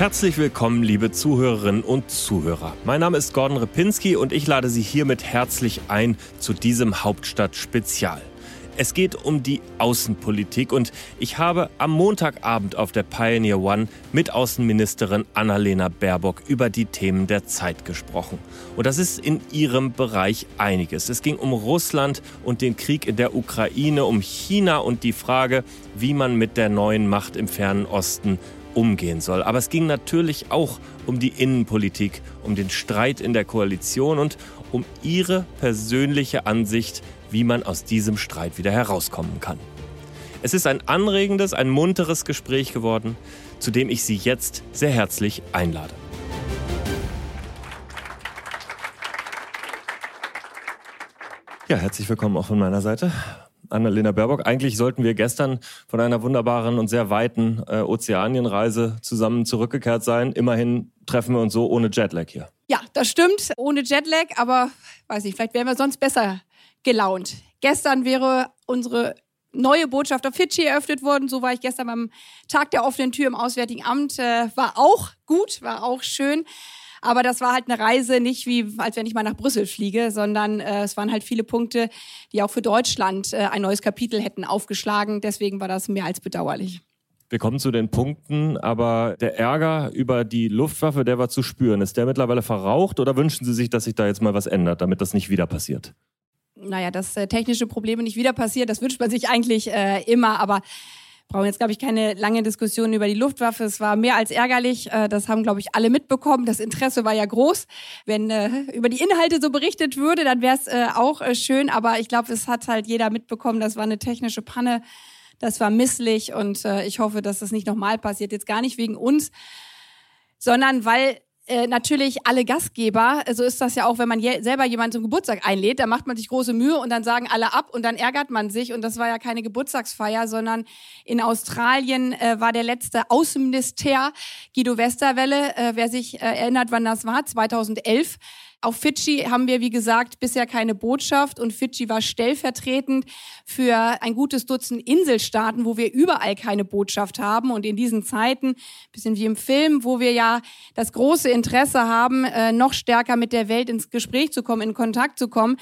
Herzlich willkommen, liebe Zuhörerinnen und Zuhörer. Mein Name ist Gordon Ripinski und ich lade Sie hiermit herzlich ein zu diesem Hauptstadt-Spezial. Es geht um die Außenpolitik und ich habe am Montagabend auf der Pioneer One mit Außenministerin Annalena Baerbock über die Themen der Zeit gesprochen. Und das ist in ihrem Bereich einiges. Es ging um Russland und den Krieg in der Ukraine, um China und die Frage, wie man mit der neuen Macht im fernen Osten umgehen soll. Aber es ging natürlich auch um die Innenpolitik, um den Streit in der Koalition und um ihre persönliche Ansicht, wie man aus diesem Streit wieder herauskommen kann. Es ist ein anregendes, ein munteres Gespräch geworden, zu dem ich Sie jetzt sehr herzlich einlade. Ja, herzlich willkommen auch von meiner Seite. Annalena Baerbock. Eigentlich sollten wir gestern von einer wunderbaren und sehr weiten äh, Ozeanienreise zusammen zurückgekehrt sein. Immerhin treffen wir uns so ohne Jetlag hier. Ja, das stimmt, ohne Jetlag, aber weiß ich, vielleicht wären wir sonst besser gelaunt. Gestern wäre unsere neue Botschaft auf Fidschi eröffnet worden. So war ich gestern beim Tag der offenen Tür im Auswärtigen Amt. Äh, war auch gut, war auch schön. Aber das war halt eine Reise nicht wie, als wenn ich mal nach Brüssel fliege, sondern äh, es waren halt viele Punkte, die auch für Deutschland äh, ein neues Kapitel hätten aufgeschlagen. Deswegen war das mehr als bedauerlich. Wir kommen zu den Punkten, aber der Ärger über die Luftwaffe, der war zu spüren. Ist der mittlerweile verraucht oder wünschen Sie sich, dass sich da jetzt mal was ändert, damit das nicht wieder passiert? Naja, dass äh, technische Probleme nicht wieder passieren, das wünscht man sich eigentlich äh, immer, aber brauchen jetzt, glaube ich, keine lange Diskussion über die Luftwaffe. Es war mehr als ärgerlich. Äh, das haben, glaube ich, alle mitbekommen. Das Interesse war ja groß. Wenn äh, über die Inhalte so berichtet würde, dann wäre es äh, auch schön. Aber ich glaube, es hat halt jeder mitbekommen. Das war eine technische Panne. Das war misslich. Und ich hoffe, dass das nicht nochmal passiert. Jetzt gar nicht wegen uns, sondern weil äh, natürlich alle Gastgeber, so ist das ja auch, wenn man je, selber jemanden zum Geburtstag einlädt, da macht man sich große Mühe und dann sagen alle ab und dann ärgert man sich. Und das war ja keine Geburtstagsfeier, sondern in Australien äh, war der letzte Außenminister Guido Westerwelle, äh, wer sich äh, erinnert, wann das war, 2011 auf Fidschi haben wir, wie gesagt, bisher keine Botschaft und Fidschi war stellvertretend für ein gutes Dutzend Inselstaaten, wo wir überall keine Botschaft haben. Und in diesen Zeiten, bisschen wie im Film, wo wir ja das große Interesse haben, äh, noch stärker mit der Welt ins Gespräch zu kommen, in Kontakt zu kommen,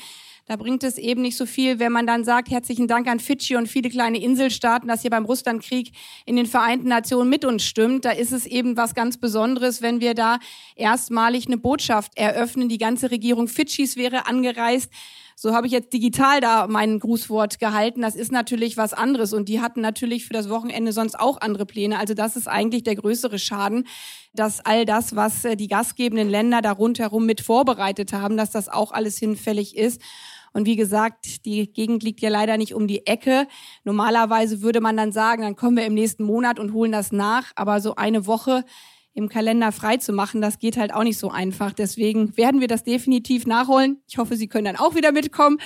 da bringt es eben nicht so viel, wenn man dann sagt, herzlichen Dank an Fidschi und viele kleine Inselstaaten, dass ihr beim Russlandkrieg in den Vereinten Nationen mit uns stimmt. Da ist es eben was ganz Besonderes, wenn wir da erstmalig eine Botschaft eröffnen. Die ganze Regierung Fidschis wäre angereist. So habe ich jetzt digital da mein Grußwort gehalten. Das ist natürlich was anderes. Und die hatten natürlich für das Wochenende sonst auch andere Pläne. Also das ist eigentlich der größere Schaden, dass all das, was äh, die gastgebenden Länder da rundherum mit vorbereitet haben, dass das auch alles hinfällig ist. Und wie gesagt, die Gegend liegt ja leider nicht um die Ecke. Normalerweise würde man dann sagen, dann kommen wir im nächsten Monat und holen das nach. Aber so eine Woche im Kalender frei zu machen, das geht halt auch nicht so einfach. Deswegen werden wir das definitiv nachholen. Ich hoffe, Sie können dann auch wieder mitkommen.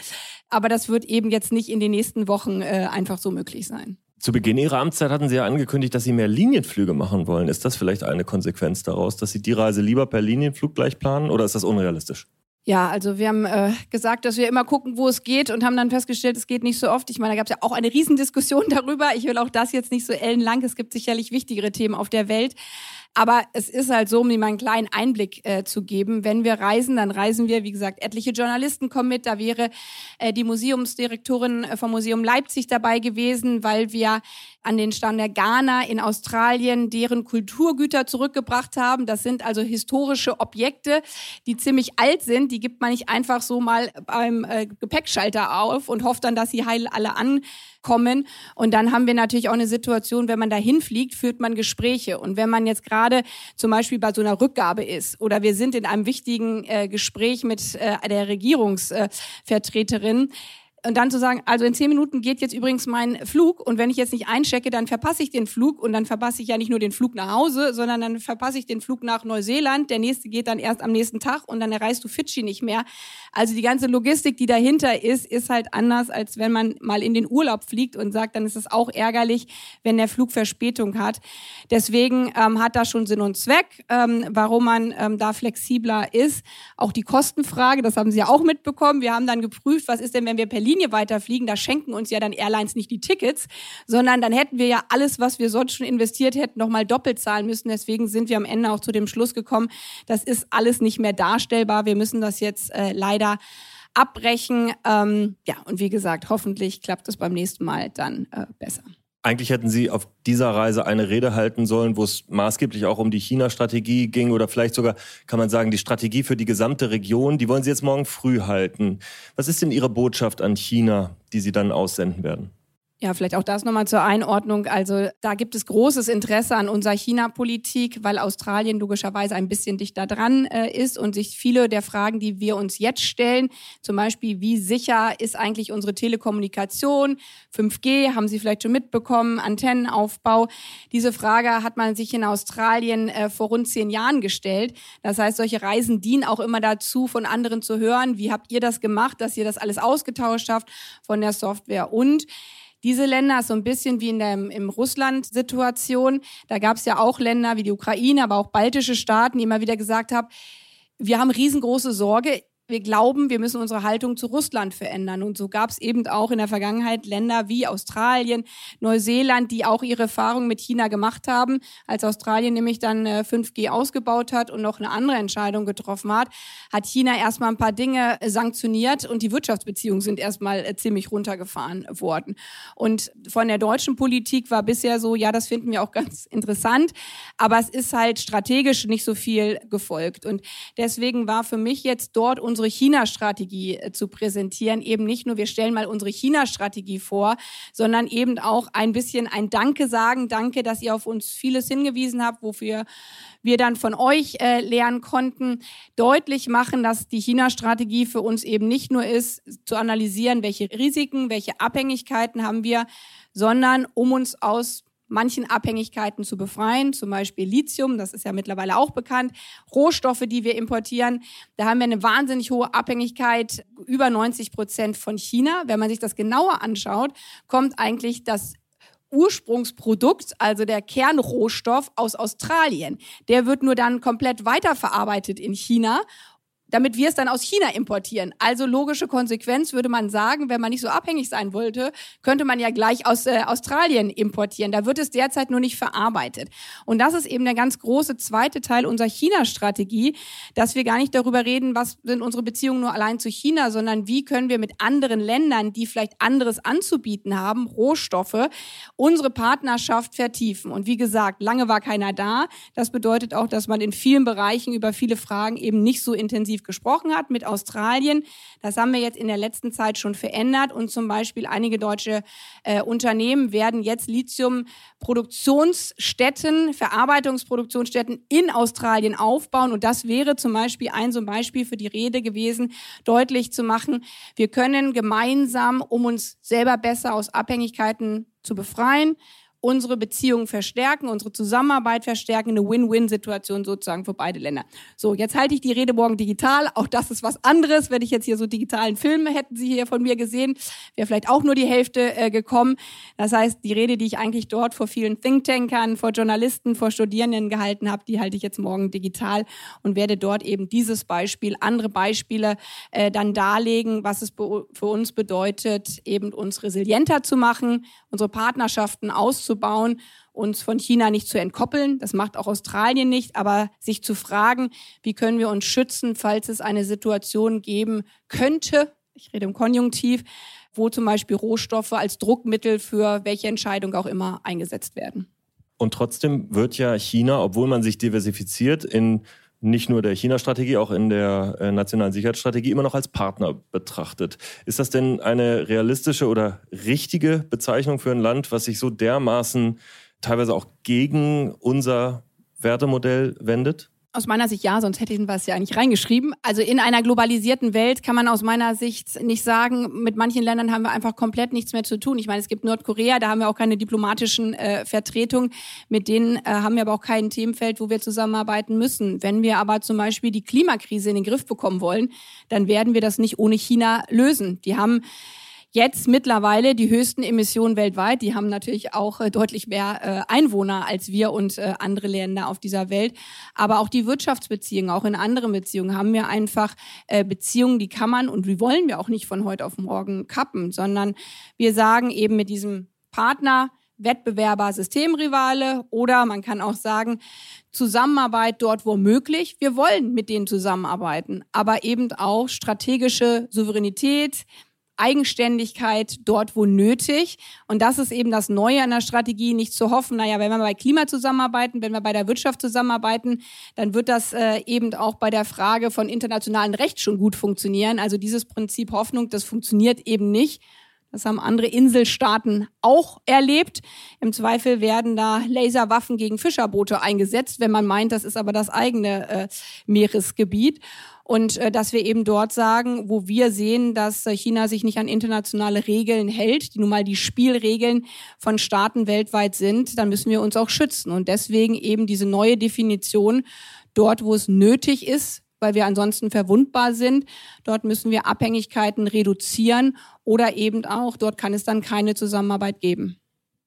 Aber das wird eben jetzt nicht in den nächsten Wochen äh, einfach so möglich sein. Zu Beginn Ihrer Amtszeit hatten Sie ja angekündigt, dass Sie mehr Linienflüge machen wollen. Ist das vielleicht eine Konsequenz daraus, dass Sie die Reise lieber per Linienflug gleich planen oder ist das unrealistisch? Ja, also wir haben äh, gesagt, dass wir immer gucken, wo es geht und haben dann festgestellt, es geht nicht so oft. Ich meine, da gab es ja auch eine Riesendiskussion darüber. Ich will auch das jetzt nicht so ellenlang. Es gibt sicherlich wichtigere Themen auf der Welt. Aber es ist halt so, um ihm einen kleinen Einblick äh, zu geben. Wenn wir reisen, dann reisen wir, wie gesagt, etliche Journalisten kommen mit. Da wäre äh, die Museumsdirektorin äh, vom Museum Leipzig dabei gewesen, weil wir an den Stand der Ghana in Australien deren Kulturgüter zurückgebracht haben. Das sind also historische Objekte, die ziemlich alt sind. Die gibt man nicht einfach so mal beim äh, Gepäckschalter auf und hofft dann, dass sie heil alle ankommen. Und dann haben wir natürlich auch eine Situation, wenn man da hinfliegt, führt man Gespräche. Und wenn man jetzt gerade zum Beispiel bei so einer Rückgabe ist oder wir sind in einem wichtigen äh, Gespräch mit äh, der Regierungsvertreterin, und dann zu sagen, also in zehn Minuten geht jetzt übrigens mein Flug und wenn ich jetzt nicht einchecke, dann verpasse ich den Flug und dann verpasse ich ja nicht nur den Flug nach Hause, sondern dann verpasse ich den Flug nach Neuseeland. Der nächste geht dann erst am nächsten Tag und dann erreichst du Fidschi nicht mehr. Also die ganze Logistik, die dahinter ist, ist halt anders, als wenn man mal in den Urlaub fliegt und sagt, dann ist es auch ärgerlich, wenn der Flug Verspätung hat. Deswegen ähm, hat das schon Sinn und Zweck, ähm, warum man ähm, da flexibler ist. Auch die Kostenfrage, das haben Sie ja auch mitbekommen. Wir haben dann geprüft, was ist denn, wenn wir per Linie weiterfliegen, da schenken uns ja dann Airlines nicht die Tickets, sondern dann hätten wir ja alles, was wir sonst schon investiert hätten, nochmal doppelt zahlen müssen. Deswegen sind wir am Ende auch zu dem Schluss gekommen, das ist alles nicht mehr darstellbar. Wir müssen das jetzt äh, leider abbrechen. Ähm, ja, und wie gesagt, hoffentlich klappt es beim nächsten Mal dann äh, besser. Eigentlich hätten Sie auf dieser Reise eine Rede halten sollen, wo es maßgeblich auch um die China-Strategie ging oder vielleicht sogar, kann man sagen, die Strategie für die gesamte Region. Die wollen Sie jetzt morgen früh halten. Was ist denn Ihre Botschaft an China, die Sie dann aussenden werden? Ja, vielleicht auch das nochmal zur Einordnung. Also da gibt es großes Interesse an unserer China-Politik, weil Australien logischerweise ein bisschen dichter dran äh, ist und sich viele der Fragen, die wir uns jetzt stellen, zum Beispiel, wie sicher ist eigentlich unsere Telekommunikation, 5G, haben Sie vielleicht schon mitbekommen, Antennenaufbau. Diese Frage hat man sich in Australien äh, vor rund zehn Jahren gestellt. Das heißt, solche Reisen dienen auch immer dazu, von anderen zu hören, wie habt ihr das gemacht, dass ihr das alles ausgetauscht habt von der Software und diese Länder ist so ein bisschen wie in der im Russland-Situation. Da gab es ja auch Länder wie die Ukraine, aber auch baltische Staaten, die immer wieder gesagt haben, wir haben riesengroße Sorge wir glauben, wir müssen unsere Haltung zu Russland verändern. Und so gab es eben auch in der Vergangenheit Länder wie Australien, Neuseeland, die auch ihre Erfahrungen mit China gemacht haben. Als Australien nämlich dann 5G äh, ausgebaut hat und noch eine andere Entscheidung getroffen hat, hat China erstmal ein paar Dinge sanktioniert und die Wirtschaftsbeziehungen sind erstmal äh, ziemlich runtergefahren worden. Und von der deutschen Politik war bisher so, ja, das finden wir auch ganz interessant, aber es ist halt strategisch nicht so viel gefolgt. Und deswegen war für mich jetzt dort unsere China-Strategie äh, zu präsentieren. Eben nicht nur, wir stellen mal unsere China-Strategie vor, sondern eben auch ein bisschen ein Danke sagen. Danke, dass ihr auf uns vieles hingewiesen habt, wofür wir dann von euch äh, lernen konnten, deutlich machen, dass die China-Strategie für uns eben nicht nur ist, zu analysieren, welche Risiken, welche Abhängigkeiten haben wir, sondern um uns aus manchen Abhängigkeiten zu befreien, zum Beispiel Lithium, das ist ja mittlerweile auch bekannt, Rohstoffe, die wir importieren. Da haben wir eine wahnsinnig hohe Abhängigkeit, über 90 Prozent von China. Wenn man sich das genauer anschaut, kommt eigentlich das Ursprungsprodukt, also der Kernrohstoff aus Australien. Der wird nur dann komplett weiterverarbeitet in China damit wir es dann aus China importieren. Also logische Konsequenz würde man sagen, wenn man nicht so abhängig sein wollte, könnte man ja gleich aus äh, Australien importieren. Da wird es derzeit nur nicht verarbeitet. Und das ist eben der ganz große zweite Teil unserer China-Strategie, dass wir gar nicht darüber reden, was sind unsere Beziehungen nur allein zu China, sondern wie können wir mit anderen Ländern, die vielleicht anderes anzubieten haben, Rohstoffe, unsere Partnerschaft vertiefen. Und wie gesagt, lange war keiner da. Das bedeutet auch, dass man in vielen Bereichen über viele Fragen eben nicht so intensiv gesprochen hat mit Australien. Das haben wir jetzt in der letzten Zeit schon verändert. Und zum Beispiel einige deutsche äh, Unternehmen werden jetzt Lithium-Produktionsstätten, Verarbeitungsproduktionsstätten in Australien aufbauen. Und das wäre zum Beispiel ein so ein Beispiel für die Rede gewesen, deutlich zu machen, wir können gemeinsam, um uns selber besser aus Abhängigkeiten zu befreien, unsere Beziehungen verstärken, unsere Zusammenarbeit verstärken, eine Win-Win-Situation sozusagen für beide Länder. So, jetzt halte ich die Rede morgen digital. Auch das ist was anderes. Wenn ich jetzt hier so digitalen Film hätten Sie hier von mir gesehen, wäre vielleicht auch nur die Hälfte äh, gekommen. Das heißt, die Rede, die ich eigentlich dort vor vielen Thinktankern, vor Journalisten, vor Studierenden gehalten habe, die halte ich jetzt morgen digital und werde dort eben dieses Beispiel, andere Beispiele äh, dann darlegen, was es für uns bedeutet, eben uns resilienter zu machen, unsere Partnerschaften auszuprobieren aufzubauen, uns von China nicht zu entkoppeln. Das macht auch Australien nicht, aber sich zu fragen, wie können wir uns schützen, falls es eine Situation geben könnte, ich rede im Konjunktiv, wo zum Beispiel Rohstoffe als Druckmittel für welche Entscheidung auch immer eingesetzt werden. Und trotzdem wird ja China, obwohl man sich diversifiziert in nicht nur der China-Strategie, auch in der äh, nationalen Sicherheitsstrategie immer noch als Partner betrachtet. Ist das denn eine realistische oder richtige Bezeichnung für ein Land, was sich so dermaßen teilweise auch gegen unser Wertemodell wendet? Aus meiner Sicht ja, sonst hätte ich was ja nicht reingeschrieben. Also in einer globalisierten Welt kann man aus meiner Sicht nicht sagen, mit manchen Ländern haben wir einfach komplett nichts mehr zu tun. Ich meine, es gibt Nordkorea, da haben wir auch keine diplomatischen äh, Vertretungen. Mit denen äh, haben wir aber auch kein Themenfeld, wo wir zusammenarbeiten müssen. Wenn wir aber zum Beispiel die Klimakrise in den Griff bekommen wollen, dann werden wir das nicht ohne China lösen. Die haben jetzt mittlerweile die höchsten Emissionen weltweit. Die haben natürlich auch äh, deutlich mehr äh, Einwohner als wir und äh, andere Länder auf dieser Welt. Aber auch die Wirtschaftsbeziehungen, auch in anderen Beziehungen haben wir einfach Beziehungen, die kann man und die wollen wir auch nicht von heute auf morgen kappen, sondern wir sagen eben mit diesem Partner, Wettbewerber, Systemrivale oder man kann auch sagen, Zusammenarbeit dort, wo möglich. Wir wollen mit denen zusammenarbeiten, aber eben auch strategische Souveränität, Eigenständigkeit dort, wo nötig. Und das ist eben das Neue an der Strategie, nicht zu hoffen, naja, wenn wir bei Klima zusammenarbeiten, wenn wir bei der Wirtschaft zusammenarbeiten, dann wird das äh, eben auch bei der Frage von internationalem Recht schon gut funktionieren. Also dieses Prinzip Hoffnung, das funktioniert eben nicht. Das haben andere Inselstaaten auch erlebt. Im Zweifel werden da Laserwaffen gegen Fischerboote eingesetzt, wenn man meint, das ist aber das eigene äh, Meeresgebiet. Und äh, dass wir eben dort sagen, wo wir sehen, dass äh, China sich nicht an internationale Regeln hält, die nun mal die Spielregeln von Staaten weltweit sind, dann müssen wir uns auch schützen. Und deswegen eben diese neue Definition, dort, wo es nötig ist, weil wir ansonsten verwundbar sind. Dort müssen wir Abhängigkeiten reduzieren oder eben auch, dort kann es dann keine Zusammenarbeit geben.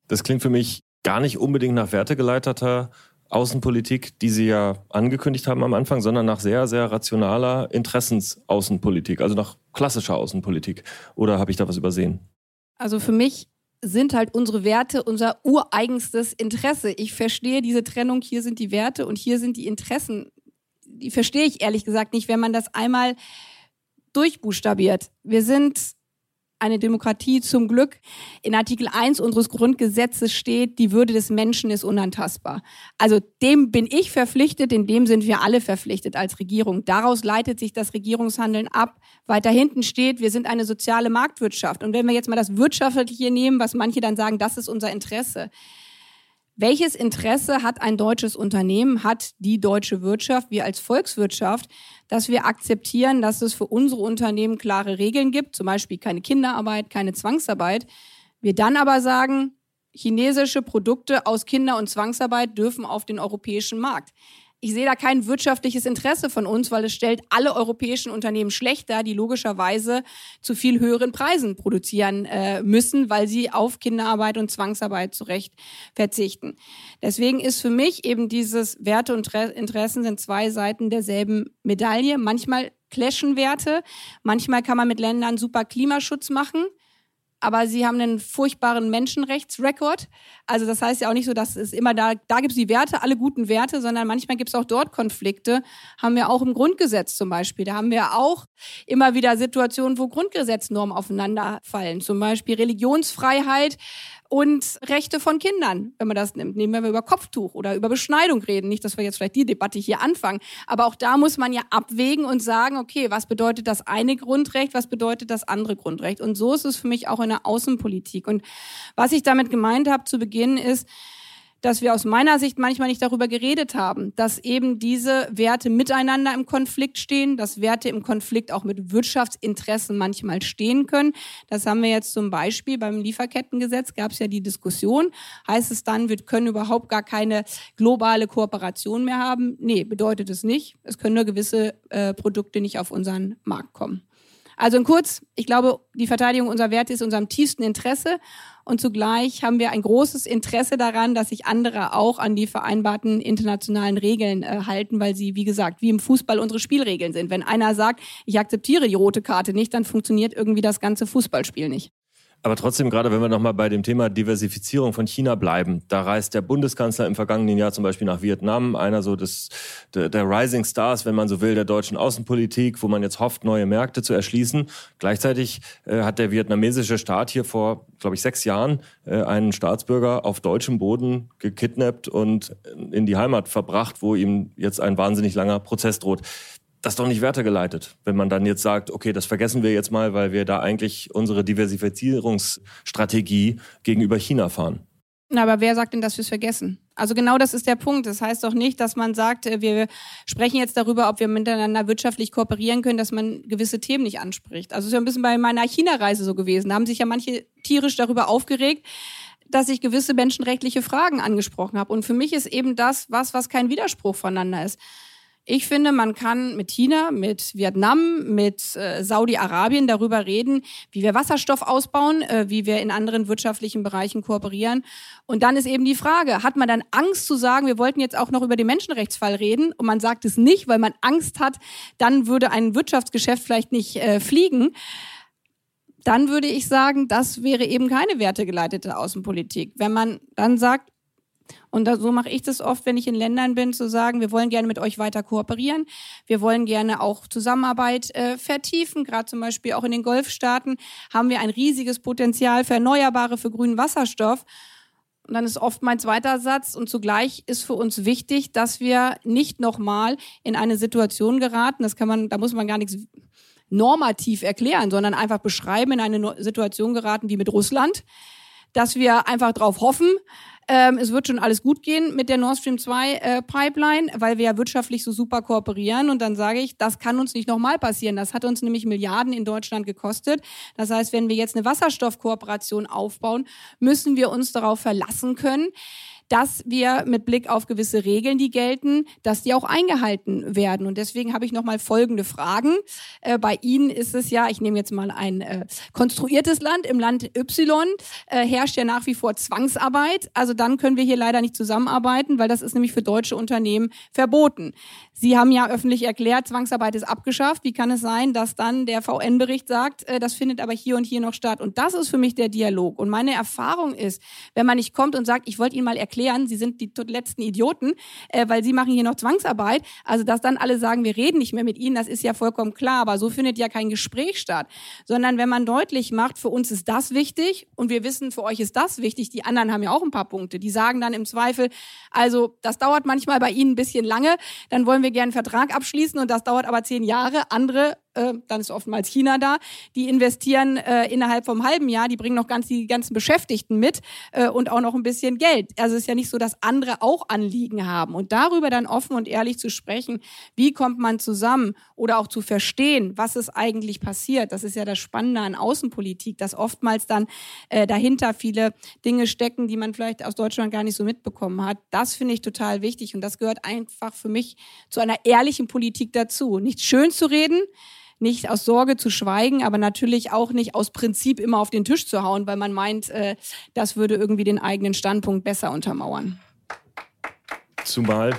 Das klingt für mich gar nicht unbedingt nach wertegeleiteter Außenpolitik, die Sie ja angekündigt haben am Anfang, sondern nach sehr, sehr rationaler Interessensaußenpolitik, also nach klassischer Außenpolitik. Oder habe ich da was übersehen? Also für mich sind halt unsere Werte unser ureigenstes Interesse. Ich verstehe diese Trennung, hier sind die Werte und hier sind die Interessen. Die verstehe ich ehrlich gesagt nicht, wenn man das einmal durchbuchstabiert. Wir sind eine Demokratie zum Glück. In Artikel 1 unseres Grundgesetzes steht, die Würde des Menschen ist unantastbar. Also dem bin ich verpflichtet, in dem sind wir alle verpflichtet als Regierung. Daraus leitet sich das Regierungshandeln ab. Weiter hinten steht, wir sind eine soziale Marktwirtschaft. Und wenn wir jetzt mal das Wirtschaftliche nehmen, was manche dann sagen, das ist unser Interesse, welches Interesse hat ein deutsches Unternehmen, hat die deutsche Wirtschaft, wir als Volkswirtschaft, dass wir akzeptieren, dass es für unsere Unternehmen klare Regeln gibt, zum Beispiel keine Kinderarbeit, keine Zwangsarbeit. Wir dann aber sagen, chinesische Produkte aus Kinder- und Zwangsarbeit dürfen auf den europäischen Markt. Ich sehe da kein wirtschaftliches Interesse von uns, weil es stellt alle europäischen Unternehmen schlechter, die logischerweise zu viel höheren Preisen produzieren äh, müssen, weil sie auf Kinderarbeit und Zwangsarbeit zurecht verzichten. Deswegen ist für mich eben dieses Werte und Interessen sind zwei Seiten derselben Medaille. Manchmal clashen Werte, manchmal kann man mit Ländern super Klimaschutz machen aber sie haben einen furchtbaren Menschenrechtsrekord. Also das heißt ja auch nicht so, dass es immer da, da gibt es die Werte, alle guten Werte, sondern manchmal gibt es auch dort Konflikte. Haben wir auch im Grundgesetz zum Beispiel. Da haben wir auch immer wieder Situationen, wo Grundgesetznormen aufeinanderfallen. Zum Beispiel Religionsfreiheit und Rechte von Kindern, wenn man das nimmt. Nehmen wir über Kopftuch oder über Beschneidung reden. Nicht, dass wir jetzt vielleicht die Debatte hier anfangen. Aber auch da muss man ja abwägen und sagen, okay, was bedeutet das eine Grundrecht, was bedeutet das andere Grundrecht? Und so ist es für mich auch in der Außenpolitik. Und was ich damit gemeint habe zu Beginn ist, dass wir aus meiner Sicht manchmal nicht darüber geredet haben, dass eben diese Werte miteinander im Konflikt stehen, dass Werte im Konflikt auch mit Wirtschaftsinteressen manchmal stehen können. Das haben wir jetzt zum Beispiel beim Lieferkettengesetz, gab es ja die Diskussion, heißt es dann, wir können überhaupt gar keine globale Kooperation mehr haben? Nee, bedeutet es nicht. Es können nur gewisse äh, Produkte nicht auf unseren Markt kommen. Also in kurz, ich glaube, die Verteidigung unserer Werte ist unserem tiefsten Interesse und zugleich haben wir ein großes Interesse daran, dass sich andere auch an die vereinbarten internationalen Regeln äh, halten, weil sie, wie gesagt, wie im Fußball unsere Spielregeln sind. Wenn einer sagt, ich akzeptiere die rote Karte nicht, dann funktioniert irgendwie das ganze Fußballspiel nicht. Aber trotzdem, gerade wenn wir nochmal bei dem Thema Diversifizierung von China bleiben, da reist der Bundeskanzler im vergangenen Jahr zum Beispiel nach Vietnam, einer so des, der, der Rising Stars, wenn man so will, der deutschen Außenpolitik, wo man jetzt hofft, neue Märkte zu erschließen. Gleichzeitig äh, hat der vietnamesische Staat hier vor, glaube ich, sechs Jahren äh, einen Staatsbürger auf deutschem Boden gekidnappt und in die Heimat verbracht, wo ihm jetzt ein wahnsinnig langer Prozess droht das ist doch nicht weitergeleitet, wenn man dann jetzt sagt, okay, das vergessen wir jetzt mal, weil wir da eigentlich unsere Diversifizierungsstrategie gegenüber China fahren. Na, aber wer sagt denn, dass wir es vergessen? Also genau das ist der Punkt. Das heißt doch nicht, dass man sagt, äh, wir sprechen jetzt darüber, ob wir miteinander wirtschaftlich kooperieren können, dass man gewisse Themen nicht anspricht. Also es ist ja ein bisschen bei meiner China-Reise so gewesen. Da haben sich ja manche tierisch darüber aufgeregt, dass ich gewisse menschenrechtliche Fragen angesprochen habe. Und für mich ist eben das was, was kein Widerspruch voneinander ist. Ich finde, man kann mit China, mit Vietnam, mit äh, Saudi-Arabien darüber reden, wie wir Wasserstoff ausbauen, äh, wie wir in anderen wirtschaftlichen Bereichen kooperieren. Und dann ist eben die Frage, hat man dann Angst zu sagen, wir wollten jetzt auch noch über den Menschenrechtsfall reden und man sagt es nicht, weil man Angst hat, dann würde ein Wirtschaftsgeschäft vielleicht nicht äh, fliegen dann würde ich sagen, das wäre eben keine wertegeleitete Außenpolitik. Wenn man dann sagt, und so mache ich das oft, wenn ich in Ländern bin, zu sagen, wir wollen gerne mit euch weiter kooperieren. Wir wollen gerne auch Zusammenarbeit äh, vertiefen. Gerade zum Beispiel auch in den Golfstaaten haben wir ein riesiges Potenzial für Erneuerbare, für grünen Wasserstoff. Und dann ist oft mein zweiter Satz. Und zugleich ist für uns wichtig, dass wir nicht nochmal in eine Situation geraten. Das kann man, da muss man gar nichts normativ erklären, sondern einfach beschreiben, in eine Situation geraten wie mit Russland, dass wir einfach darauf hoffen, ähm, es wird schon alles gut gehen mit der Nord Stream 2 äh, Pipeline, weil wir ja wirtschaftlich so super kooperieren. Und dann sage ich, das kann uns nicht nochmal passieren. Das hat uns nämlich Milliarden in Deutschland gekostet. Das heißt, wenn wir jetzt eine Wasserstoffkooperation aufbauen, müssen wir uns darauf verlassen können, dass wir mit Blick auf gewisse Regeln, die gelten, dass die auch eingehalten werden. Und deswegen habe ich nochmal folgende Fragen. Äh, bei Ihnen ist es ja, ich nehme jetzt mal ein äh, konstruiertes Land, im Land Y äh, herrscht ja nach wie vor Zwangsarbeit. Also dann können wir hier leider nicht zusammenarbeiten, weil das ist nämlich für deutsche Unternehmen verboten. Sie haben ja öffentlich erklärt, Zwangsarbeit ist abgeschafft. Wie kann es sein, dass dann der VN-Bericht sagt, äh, das findet aber hier und hier noch statt? Und das ist für mich der Dialog. Und meine Erfahrung ist, wenn man nicht kommt und sagt, ich wollte Ihnen mal erklären, Sie sind die letzten Idioten, äh, weil Sie machen hier noch Zwangsarbeit. Also, dass dann alle sagen, wir reden nicht mehr mit Ihnen, das ist ja vollkommen klar. Aber so findet ja kein Gespräch statt. Sondern wenn man deutlich macht, für uns ist das wichtig und wir wissen, für euch ist das wichtig. Die anderen haben ja auch ein paar Punkte. Die sagen dann im Zweifel, also, das dauert manchmal bei Ihnen ein bisschen lange, dann wollen wir gerne einen Vertrag abschließen und das dauert aber zehn Jahre. Andere äh, dann ist oftmals China da, die investieren äh, innerhalb vom halben Jahr, die bringen noch ganz die ganzen Beschäftigten mit äh, und auch noch ein bisschen Geld. Also es ist ja nicht so, dass andere auch Anliegen haben. Und darüber dann offen und ehrlich zu sprechen, wie kommt man zusammen oder auch zu verstehen, was ist eigentlich passiert. Das ist ja das Spannende an Außenpolitik, dass oftmals dann äh, dahinter viele Dinge stecken, die man vielleicht aus Deutschland gar nicht so mitbekommen hat. Das finde ich total wichtig und das gehört einfach für mich zu einer ehrlichen Politik dazu. Nicht schön zu reden, nicht aus Sorge zu schweigen, aber natürlich auch nicht aus Prinzip immer auf den Tisch zu hauen, weil man meint, äh, das würde irgendwie den eigenen Standpunkt besser untermauern. Zumal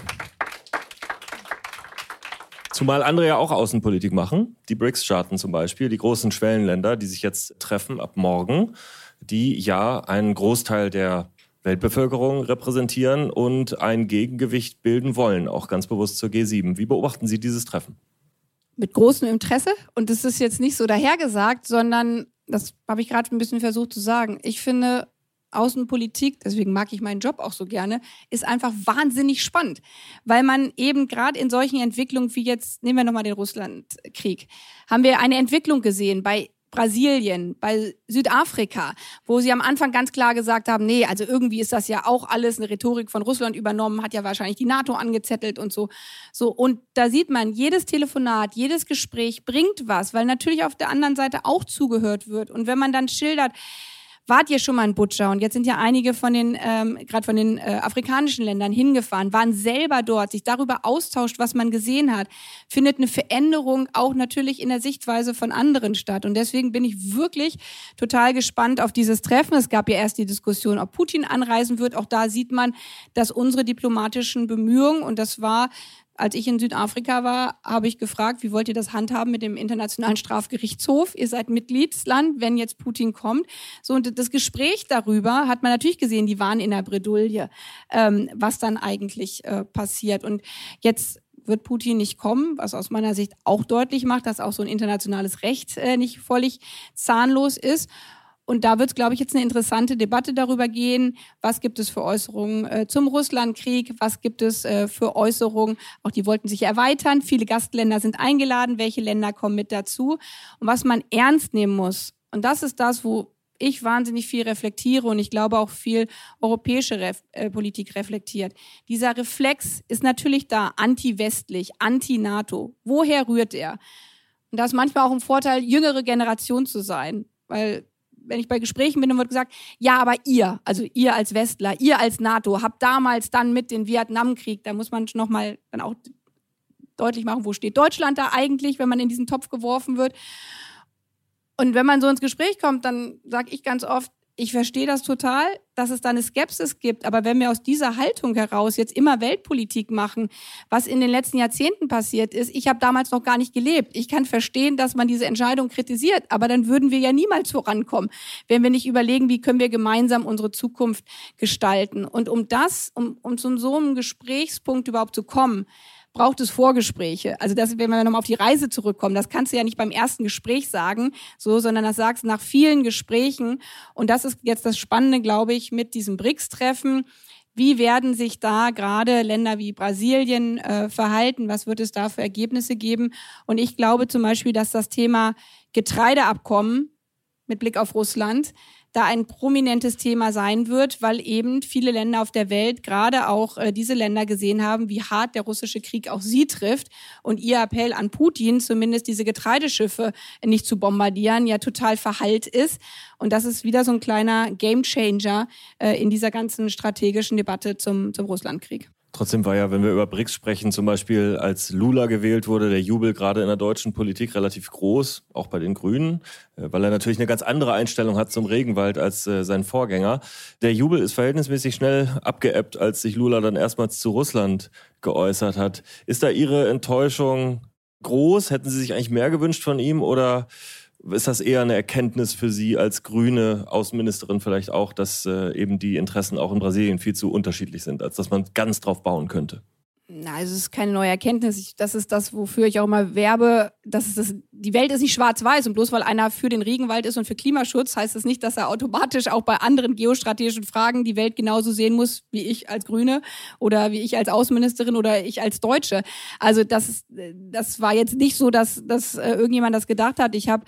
Zumal andere ja auch Außenpolitik machen. Die BRICS-Staaten zum Beispiel, die großen Schwellenländer, die sich jetzt treffen ab morgen, die ja einen Großteil der Weltbevölkerung repräsentieren und ein Gegengewicht bilden wollen, auch ganz bewusst zur G7. Wie beobachten Sie dieses Treffen? Mit großem Interesse. Und das ist jetzt nicht so dahergesagt, sondern das habe ich gerade ein bisschen versucht zu sagen. Ich finde, Außenpolitik, deswegen mag ich meinen Job auch so gerne, ist einfach wahnsinnig spannend, weil man eben gerade in solchen Entwicklungen wie jetzt, nehmen wir nochmal den Russlandkrieg, haben wir eine Entwicklung gesehen bei Brasilien, bei Südafrika, wo sie am Anfang ganz klar gesagt haben, nee, also irgendwie ist das ja auch alles eine Rhetorik von Russland übernommen, hat ja wahrscheinlich die NATO angezettelt und so. So und da sieht man, jedes Telefonat, jedes Gespräch bringt was, weil natürlich auf der anderen Seite auch zugehört wird und wenn man dann schildert, wart ihr schon mal in Butcher? Und jetzt sind ja einige von den, ähm, gerade von den äh, afrikanischen Ländern hingefahren, waren selber dort, sich darüber austauscht, was man gesehen hat, findet eine Veränderung auch natürlich in der Sichtweise von anderen statt. Und deswegen bin ich wirklich total gespannt auf dieses Treffen. Es gab ja erst die Diskussion, ob Putin anreisen wird. Auch da sieht man, dass unsere diplomatischen Bemühungen, und das war als ich in Südafrika war, habe ich gefragt, wie wollt ihr das handhaben mit dem Internationalen Strafgerichtshof? Ihr seid Mitgliedsland, wenn jetzt Putin kommt. So, und das Gespräch darüber hat man natürlich gesehen, die waren in der Bredouille, ähm, was dann eigentlich äh, passiert. Und jetzt wird Putin nicht kommen, was aus meiner Sicht auch deutlich macht, dass auch so ein internationales Recht äh, nicht völlig zahnlos ist. Und da wird es, glaube ich, jetzt eine interessante Debatte darüber gehen, was gibt es für Äußerungen äh, zum Russlandkrieg, was gibt es äh, für Äußerungen, auch die wollten sich erweitern, viele Gastländer sind eingeladen, welche Länder kommen mit dazu und was man ernst nehmen muss. Und das ist das, wo ich wahnsinnig viel reflektiere und ich glaube auch viel europäische Ref äh, Politik reflektiert. Dieser Reflex ist natürlich da, anti-westlich, anti-NATO. Woher rührt er? Und da ist manchmal auch ein Vorteil, jüngere Generation zu sein, weil wenn ich bei Gesprächen bin, dann wird gesagt, ja, aber ihr, also ihr als Westler, ihr als NATO, habt damals dann mit dem Vietnamkrieg, da muss man noch mal dann auch deutlich machen, wo steht Deutschland da eigentlich, wenn man in diesen Topf geworfen wird. Und wenn man so ins Gespräch kommt, dann sage ich ganz oft, ich verstehe das total, dass es da eine Skepsis gibt. Aber wenn wir aus dieser Haltung heraus jetzt immer Weltpolitik machen, was in den letzten Jahrzehnten passiert ist, ich habe damals noch gar nicht gelebt. Ich kann verstehen, dass man diese Entscheidung kritisiert, aber dann würden wir ja niemals vorankommen, wenn wir nicht überlegen, wie können wir gemeinsam unsere Zukunft gestalten. Und um das, um, um zu so einem Gesprächspunkt überhaupt zu kommen, braucht es Vorgespräche. Also das, wenn wir nochmal auf die Reise zurückkommen, das kannst du ja nicht beim ersten Gespräch sagen, so, sondern das sagst nach vielen Gesprächen. Und das ist jetzt das Spannende, glaube ich, mit diesem BRICS-Treffen. Wie werden sich da gerade Länder wie Brasilien äh, verhalten? Was wird es da für Ergebnisse geben? Und ich glaube zum Beispiel, dass das Thema Getreideabkommen mit Blick auf Russland da ein prominentes Thema sein wird, weil eben viele Länder auf der Welt, gerade auch äh, diese Länder gesehen haben, wie hart der russische Krieg auch sie trifft und ihr Appell an Putin, zumindest diese Getreideschiffe nicht zu bombardieren, ja total verhallt ist. Und das ist wieder so ein kleiner Gamechanger äh, in dieser ganzen strategischen Debatte zum, zum Russlandkrieg. Trotzdem war ja, wenn wir über BRICS sprechen, zum Beispiel als Lula gewählt wurde, der Jubel gerade in der deutschen Politik relativ groß, auch bei den Grünen, äh, weil er natürlich eine ganz andere Einstellung hat zum Regenwald als äh, sein Vorgänger. Der Jubel ist verhältnismäßig schnell abgeebbt, als sich Lula dann erstmals zu Russland geäußert hat. Ist da Ihre Enttäuschung groß? Hätten Sie sich eigentlich mehr gewünscht von ihm oder ist das eher eine Erkenntnis für Sie als grüne Außenministerin vielleicht auch, dass äh, eben die Interessen auch in Brasilien viel zu unterschiedlich sind, als dass man ganz drauf bauen könnte? Na, es ist keine neue Erkenntnis. Ich, das ist das, wofür ich auch immer werbe. Das ist das, die Welt ist nicht schwarz-weiß und bloß weil einer für den Regenwald ist und für Klimaschutz, heißt das nicht, dass er automatisch auch bei anderen geostrategischen Fragen die Welt genauso sehen muss wie ich als Grüne oder wie ich als Außenministerin oder ich als Deutsche. Also das, das war jetzt nicht so, dass, dass äh, irgendjemand das gedacht hat. Ich habe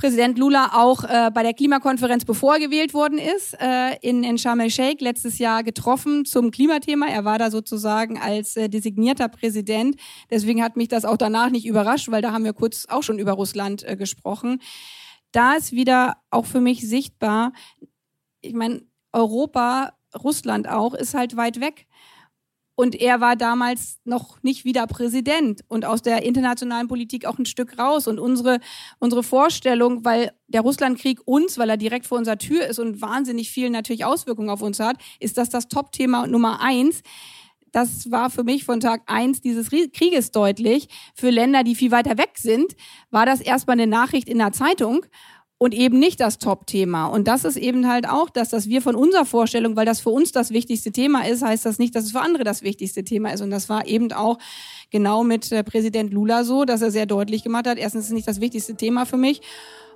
Präsident Lula auch äh, bei der Klimakonferenz, bevor er gewählt worden ist, äh, in, in Sharm el-Sheikh letztes Jahr getroffen zum Klimathema. Er war da sozusagen als äh, designierter Präsident. Deswegen hat mich das auch danach nicht überrascht, weil da haben wir kurz auch schon über Russland äh, gesprochen. Da ist wieder auch für mich sichtbar, ich meine, Europa, Russland auch, ist halt weit weg. Und er war damals noch nicht wieder Präsident und aus der internationalen Politik auch ein Stück raus. Und unsere, unsere Vorstellung, weil der Russlandkrieg uns, weil er direkt vor unserer Tür ist und wahnsinnig viel natürlich Auswirkungen auf uns hat, ist das das Top-Thema Nummer eins. Das war für mich von Tag eins dieses Krieges deutlich. Für Länder, die viel weiter weg sind, war das erstmal eine Nachricht in der Zeitung und eben nicht das Top-Thema. Und das ist eben halt auch das, dass wir von unserer Vorstellung, weil das für uns das wichtigste Thema ist, heißt das nicht, dass es für andere das wichtigste Thema ist. Und das war eben auch genau mit äh, Präsident Lula so, dass er sehr deutlich gemacht hat, erstens ist es nicht das wichtigste Thema für mich.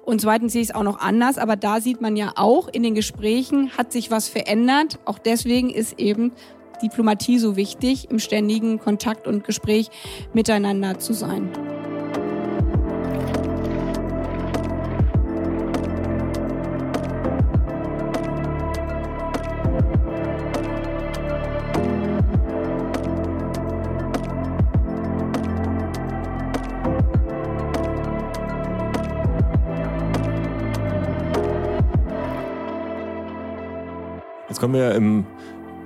Und zweitens sehe ich es auch noch anders, aber da sieht man ja auch in den Gesprächen hat sich was verändert. Auch deswegen ist eben Diplomatie so wichtig, im ständigen Kontakt und Gespräch miteinander zu sein. Kommen wir im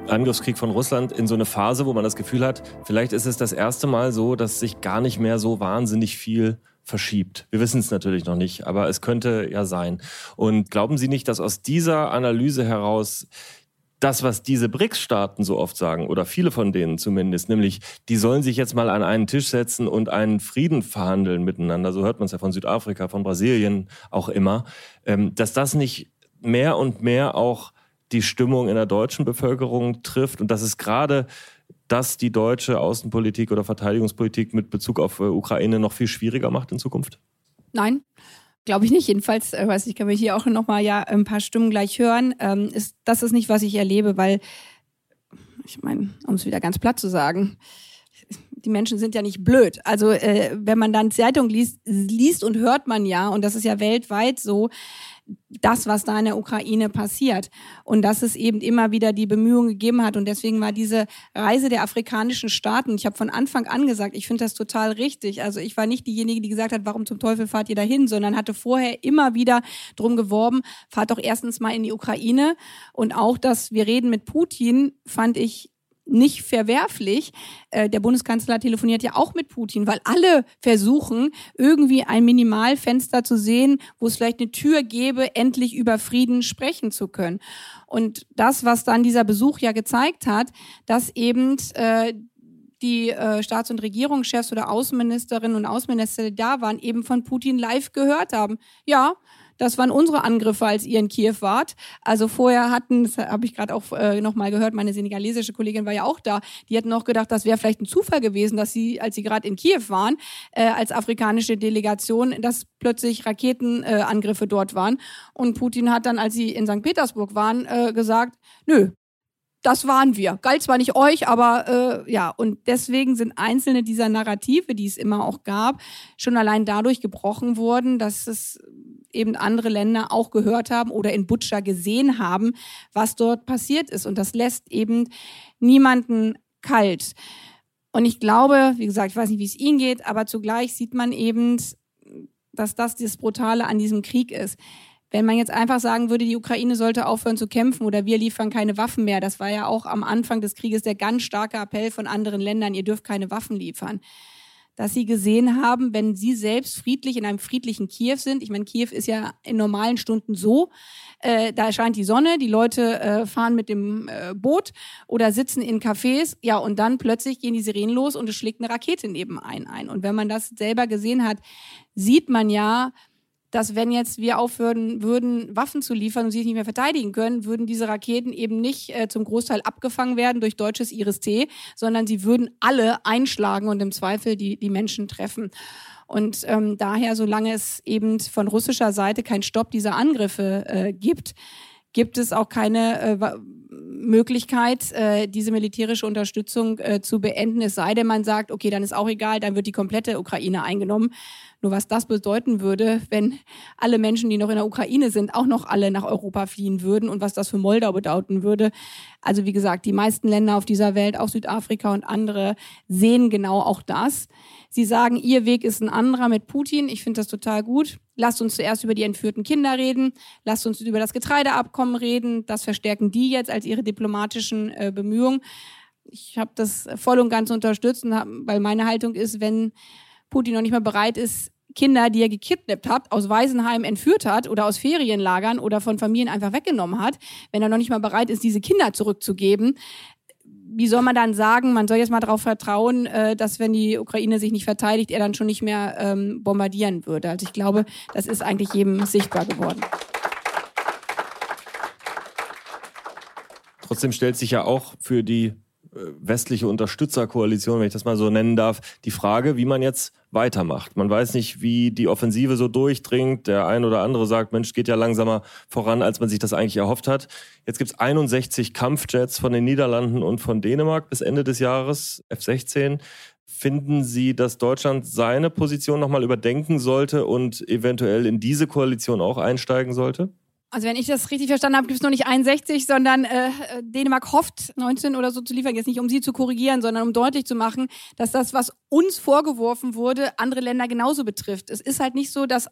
Angriffskrieg von Russland in so eine Phase, wo man das Gefühl hat, vielleicht ist es das erste Mal so, dass sich gar nicht mehr so wahnsinnig viel verschiebt. Wir wissen es natürlich noch nicht, aber es könnte ja sein. Und glauben Sie nicht, dass aus dieser Analyse heraus das, was diese BRICS-Staaten so oft sagen, oder viele von denen zumindest, nämlich, die sollen sich jetzt mal an einen Tisch setzen und einen Frieden verhandeln miteinander, so hört man es ja von Südafrika, von Brasilien auch immer, ähm, dass das nicht mehr und mehr auch die Stimmung in der deutschen Bevölkerung trifft und dass es gerade das die deutsche Außenpolitik oder Verteidigungspolitik mit Bezug auf äh, Ukraine noch viel schwieriger macht in Zukunft? Nein, glaube ich nicht. Jedenfalls, äh, weiß ich, kann mir hier auch noch mal ja ein paar Stimmen gleich hören. Ähm, ist, das ist nicht, was ich erlebe, weil ich meine, um es wieder ganz platt zu sagen, die Menschen sind ja nicht blöd. Also äh, wenn man dann Zeitung liest, liest und hört man ja, und das ist ja weltweit so, das, was da in der Ukraine passiert. Und dass es eben immer wieder die Bemühungen gegeben hat. Und deswegen war diese Reise der afrikanischen Staaten, ich habe von Anfang an gesagt, ich finde das total richtig. Also ich war nicht diejenige, die gesagt hat, warum zum Teufel fahrt ihr dahin, sondern hatte vorher immer wieder drum geworben, fahrt doch erstens mal in die Ukraine. Und auch, dass wir reden mit Putin, fand ich nicht verwerflich. Äh, der Bundeskanzler telefoniert ja auch mit Putin, weil alle versuchen, irgendwie ein Minimalfenster zu sehen, wo es vielleicht eine Tür gäbe, endlich über Frieden sprechen zu können. Und das, was dann dieser Besuch ja gezeigt hat, dass eben äh, die äh, Staats- und Regierungschefs oder Außenministerinnen und Außenminister, die da waren, eben von Putin live gehört haben. Ja, das waren unsere Angriffe, als ihr in Kiew wart. Also vorher hatten, das habe ich gerade auch äh, noch mal gehört, meine senegalesische Kollegin war ja auch da. Die hatten noch gedacht, das wäre vielleicht ein Zufall gewesen, dass sie, als sie gerade in Kiew waren, äh, als afrikanische Delegation, dass plötzlich Raketenangriffe äh, dort waren. Und Putin hat dann, als sie in St. Petersburg waren, äh, gesagt, nö, das waren wir. Galt zwar nicht euch, aber äh, ja, und deswegen sind einzelne dieser Narrative, die es immer auch gab, schon allein dadurch gebrochen worden, dass es eben andere Länder auch gehört haben oder in Butscha gesehen haben, was dort passiert ist. Und das lässt eben niemanden kalt. Und ich glaube, wie gesagt, ich weiß nicht, wie es Ihnen geht, aber zugleich sieht man eben, dass das das Brutale an diesem Krieg ist. Wenn man jetzt einfach sagen würde, die Ukraine sollte aufhören zu kämpfen oder wir liefern keine Waffen mehr, das war ja auch am Anfang des Krieges der ganz starke Appell von anderen Ländern, ihr dürft keine Waffen liefern dass sie gesehen haben, wenn sie selbst friedlich in einem friedlichen Kiew sind. Ich meine, Kiew ist ja in normalen Stunden so, äh, da scheint die Sonne, die Leute äh, fahren mit dem äh, Boot oder sitzen in Cafés, ja, und dann plötzlich gehen die Sirenen los und es schlägt eine Rakete neben einen ein. Und wenn man das selber gesehen hat, sieht man ja, dass wenn jetzt wir aufhören würden, Waffen zu liefern und sie sich nicht mehr verteidigen können, würden diese Raketen eben nicht äh, zum Großteil abgefangen werden durch deutsches Iris-T, sondern sie würden alle einschlagen und im Zweifel die, die Menschen treffen. Und ähm, daher, solange es eben von russischer Seite kein Stopp dieser Angriffe äh, gibt, gibt es auch keine äh, Möglichkeit, äh, diese militärische Unterstützung äh, zu beenden. Es sei denn, man sagt, okay, dann ist auch egal, dann wird die komplette Ukraine eingenommen. Nur was das bedeuten würde, wenn alle Menschen, die noch in der Ukraine sind, auch noch alle nach Europa fliehen würden und was das für Moldau bedeuten würde. Also wie gesagt, die meisten Länder auf dieser Welt, auch Südafrika und andere, sehen genau auch das. Sie sagen, ihr Weg ist ein anderer mit Putin. Ich finde das total gut. Lasst uns zuerst über die entführten Kinder reden. Lasst uns über das Getreideabkommen reden. Das verstärken die jetzt als ihre diplomatischen äh, Bemühungen. Ich habe das voll und ganz unterstützt, weil meine Haltung ist, wenn Putin noch nicht mal bereit ist, Kinder, die er gekidnappt hat, aus Waisenheim entführt hat oder aus Ferienlagern oder von Familien einfach weggenommen hat, wenn er noch nicht mal bereit ist, diese Kinder zurückzugeben, wie soll man dann sagen, man soll jetzt mal darauf vertrauen, äh, dass wenn die Ukraine sich nicht verteidigt, er dann schon nicht mehr ähm, bombardieren würde. Also ich glaube, das ist eigentlich jedem sichtbar geworden. Trotzdem stellt sich ja auch für die westliche Unterstützerkoalition, wenn ich das mal so nennen darf, die Frage, wie man jetzt weitermacht. Man weiß nicht, wie die Offensive so durchdringt. Der ein oder andere sagt, Mensch, geht ja langsamer voran, als man sich das eigentlich erhofft hat. Jetzt gibt's 61 Kampfjets von den Niederlanden und von Dänemark bis Ende des Jahres, F-16. Finden Sie, dass Deutschland seine Position nochmal überdenken sollte und eventuell in diese Koalition auch einsteigen sollte? Also wenn ich das richtig verstanden habe, gibt es noch nicht 61, sondern äh, Dänemark hofft 19 oder so zu liefern. Jetzt nicht, um sie zu korrigieren, sondern um deutlich zu machen, dass das, was uns vorgeworfen wurde, andere Länder genauso betrifft. Es ist halt nicht so, dass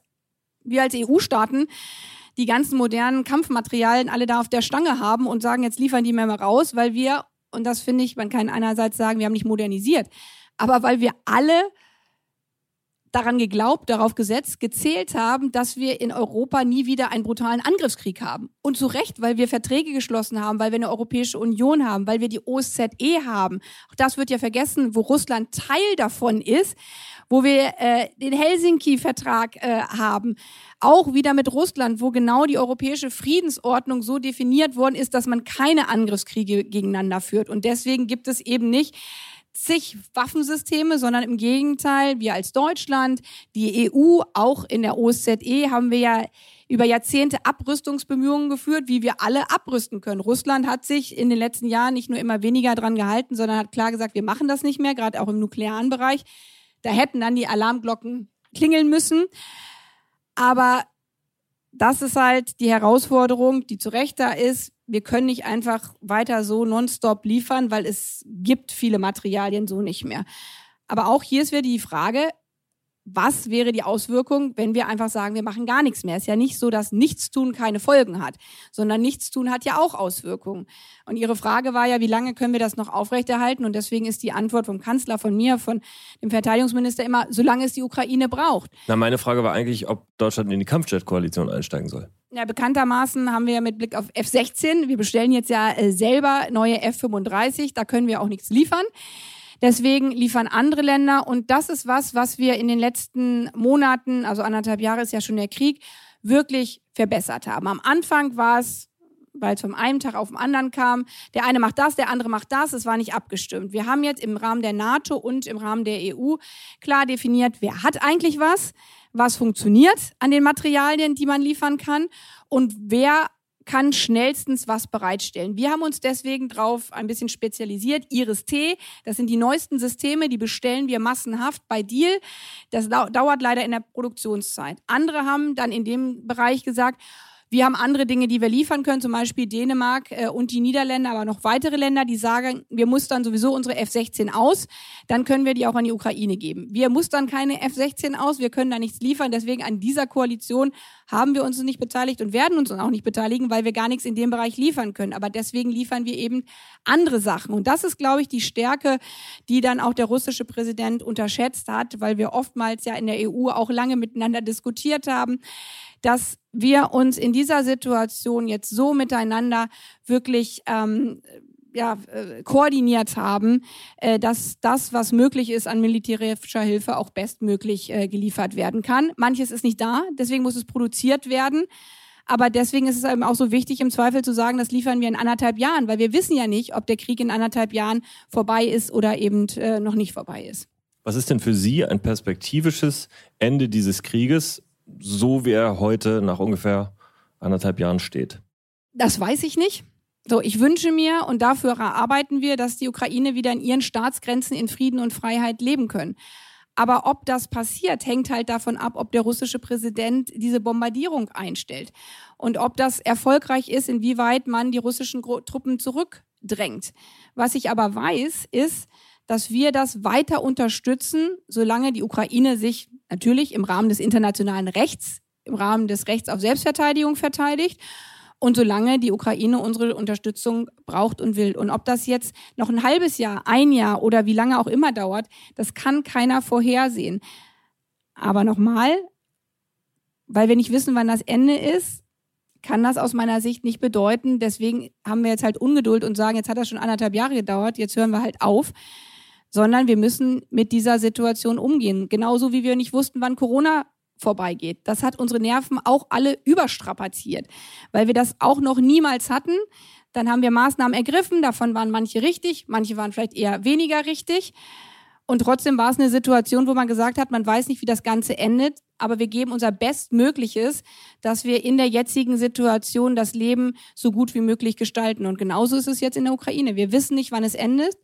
wir als EU-Staaten die ganzen modernen Kampfmaterialien alle da auf der Stange haben und sagen, jetzt liefern die mehr mal raus, weil wir, und das finde ich, man kann einerseits sagen, wir haben nicht modernisiert, aber weil wir alle daran geglaubt, darauf gesetzt, gezählt haben, dass wir in Europa nie wieder einen brutalen Angriffskrieg haben. Und zu Recht, weil wir Verträge geschlossen haben, weil wir eine Europäische Union haben, weil wir die OSZE haben. Auch das wird ja vergessen, wo Russland Teil davon ist, wo wir äh, den Helsinki-Vertrag äh, haben. Auch wieder mit Russland, wo genau die europäische Friedensordnung so definiert worden ist, dass man keine Angriffskriege gegeneinander führt. Und deswegen gibt es eben nicht zig Waffensysteme, sondern im Gegenteil, wir als Deutschland, die EU, auch in der OSZE haben wir ja über Jahrzehnte Abrüstungsbemühungen geführt, wie wir alle abrüsten können. Russland hat sich in den letzten Jahren nicht nur immer weniger dran gehalten, sondern hat klar gesagt, wir machen das nicht mehr, gerade auch im nuklearen Bereich. Da hätten dann die Alarmglocken klingeln müssen. Aber das ist halt die Herausforderung, die zu Recht da ist. Wir können nicht einfach weiter so nonstop liefern, weil es gibt viele Materialien so nicht mehr. Aber auch hier ist wieder die Frage, was wäre die Auswirkung, wenn wir einfach sagen, wir machen gar nichts mehr? Es ist ja nicht so, dass Nichtstun keine Folgen hat, sondern Nichtstun hat ja auch Auswirkungen. Und Ihre Frage war ja, wie lange können wir das noch aufrechterhalten? Und deswegen ist die Antwort vom Kanzler, von mir, von dem Verteidigungsminister immer, solange es die Ukraine braucht. Na, meine Frage war eigentlich, ob Deutschland in die Kampfjet-Koalition einsteigen soll. Ja, bekanntermaßen haben wir mit Blick auf F-16, wir bestellen jetzt ja äh, selber neue F-35, da können wir auch nichts liefern. Deswegen liefern andere Länder und das ist was, was wir in den letzten Monaten, also anderthalb Jahre ist ja schon der Krieg, wirklich verbessert haben. Am Anfang war es weil es vom einen Tag auf den anderen kam. Der eine macht das, der andere macht das. Es war nicht abgestimmt. Wir haben jetzt im Rahmen der NATO und im Rahmen der EU klar definiert, wer hat eigentlich was, was funktioniert an den Materialien, die man liefern kann und wer kann schnellstens was bereitstellen. Wir haben uns deswegen drauf ein bisschen spezialisiert. Iris T, das sind die neuesten Systeme, die bestellen wir massenhaft bei Deal. Das dauert leider in der Produktionszeit. Andere haben dann in dem Bereich gesagt, wir haben andere Dinge, die wir liefern können, zum Beispiel Dänemark äh, und die Niederländer, aber noch weitere Länder, die sagen, wir mustern sowieso unsere F-16 aus, dann können wir die auch an die Ukraine geben. Wir mustern keine F-16 aus, wir können da nichts liefern, deswegen an dieser Koalition haben wir uns nicht beteiligt und werden uns auch nicht beteiligen, weil wir gar nichts in dem Bereich liefern können. Aber deswegen liefern wir eben andere Sachen. Und das ist, glaube ich, die Stärke, die dann auch der russische Präsident unterschätzt hat, weil wir oftmals ja in der EU auch lange miteinander diskutiert haben dass wir uns in dieser Situation jetzt so miteinander wirklich ähm, ja, äh, koordiniert haben, äh, dass das, was möglich ist an militärischer Hilfe, auch bestmöglich äh, geliefert werden kann. Manches ist nicht da, deswegen muss es produziert werden. Aber deswegen ist es eben auch so wichtig, im Zweifel zu sagen, das liefern wir in anderthalb Jahren, weil wir wissen ja nicht, ob der Krieg in anderthalb Jahren vorbei ist oder eben äh, noch nicht vorbei ist. Was ist denn für Sie ein perspektivisches Ende dieses Krieges? So wie er heute nach ungefähr anderthalb Jahren steht? Das weiß ich nicht. So, ich wünsche mir und dafür arbeiten wir, dass die Ukraine wieder in ihren Staatsgrenzen in Frieden und Freiheit leben können. Aber ob das passiert, hängt halt davon ab, ob der russische Präsident diese Bombardierung einstellt und ob das erfolgreich ist, inwieweit man die russischen Truppen zurückdrängt. Was ich aber weiß, ist, dass wir das weiter unterstützen, solange die Ukraine sich natürlich im Rahmen des internationalen Rechts, im Rahmen des Rechts auf Selbstverteidigung verteidigt und solange die Ukraine unsere Unterstützung braucht und will. Und ob das jetzt noch ein halbes Jahr, ein Jahr oder wie lange auch immer dauert, das kann keiner vorhersehen. Aber nochmal, weil wir nicht wissen, wann das Ende ist, kann das aus meiner Sicht nicht bedeuten. Deswegen haben wir jetzt halt Ungeduld und sagen, jetzt hat das schon anderthalb Jahre gedauert, jetzt hören wir halt auf sondern wir müssen mit dieser Situation umgehen. Genauso wie wir nicht wussten, wann Corona vorbeigeht. Das hat unsere Nerven auch alle überstrapaziert, weil wir das auch noch niemals hatten. Dann haben wir Maßnahmen ergriffen, davon waren manche richtig, manche waren vielleicht eher weniger richtig. Und trotzdem war es eine Situation, wo man gesagt hat, man weiß nicht, wie das Ganze endet, aber wir geben unser Bestmögliches, dass wir in der jetzigen Situation das Leben so gut wie möglich gestalten. Und genauso ist es jetzt in der Ukraine. Wir wissen nicht, wann es endet,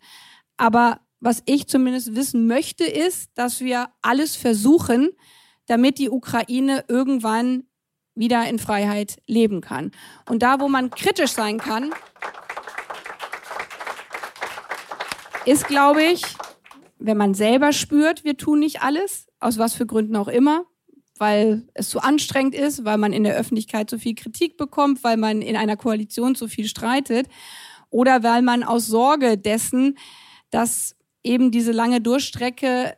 aber was ich zumindest wissen möchte, ist, dass wir alles versuchen, damit die Ukraine irgendwann wieder in Freiheit leben kann. Und da, wo man kritisch sein kann, ist, glaube ich, wenn man selber spürt, wir tun nicht alles, aus was für Gründen auch immer, weil es zu anstrengend ist, weil man in der Öffentlichkeit so viel Kritik bekommt, weil man in einer Koalition so viel streitet oder weil man aus Sorge dessen, dass eben diese lange Durchstrecke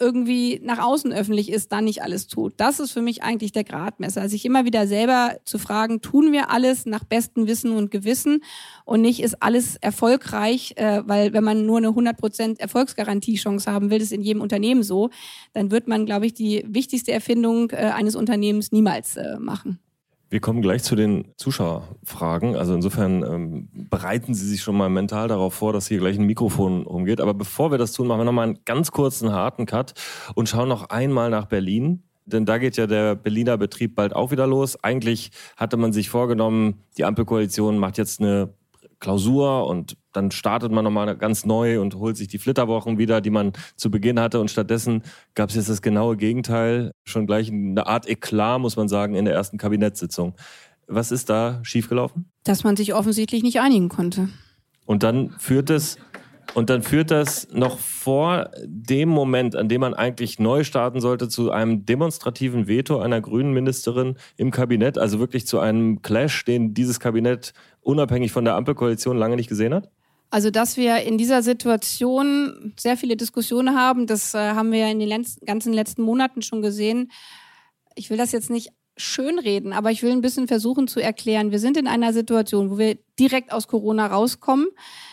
irgendwie nach außen öffentlich ist, dann nicht alles tut. Das ist für mich eigentlich der Gradmesser. Sich immer wieder selber zu fragen, tun wir alles nach bestem Wissen und Gewissen und nicht ist alles erfolgreich, äh, weil wenn man nur eine 100% Erfolgsgarantiechance haben will, das ist in jedem Unternehmen so, dann wird man, glaube ich, die wichtigste Erfindung äh, eines Unternehmens niemals äh, machen. Wir kommen gleich zu den Zuschauerfragen. Also insofern ähm, bereiten Sie sich schon mal mental darauf vor, dass hier gleich ein Mikrofon rumgeht. Aber bevor wir das tun, machen wir nochmal einen ganz kurzen, harten Cut und schauen noch einmal nach Berlin. Denn da geht ja der Berliner Betrieb bald auch wieder los. Eigentlich hatte man sich vorgenommen, die Ampelkoalition macht jetzt eine Klausur und dann startet man nochmal ganz neu und holt sich die Flitterwochen wieder, die man zu Beginn hatte. Und stattdessen gab es jetzt das genaue Gegenteil, schon gleich eine Art Eklat, muss man sagen, in der ersten Kabinettssitzung. Was ist da schiefgelaufen? Dass man sich offensichtlich nicht einigen konnte. Und dann führt es und dann führt das noch vor dem Moment, an dem man eigentlich neu starten sollte, zu einem demonstrativen Veto einer grünen Ministerin im Kabinett, also wirklich zu einem Clash, den dieses Kabinett unabhängig von der Ampelkoalition lange nicht gesehen hat? Also, dass wir in dieser Situation sehr viele Diskussionen haben, das äh, haben wir ja in den ganzen letzten Monaten schon gesehen. Ich will das jetzt nicht schönreden, aber ich will ein bisschen versuchen zu erklären. Wir sind in einer Situation, wo wir direkt aus Corona rauskommen.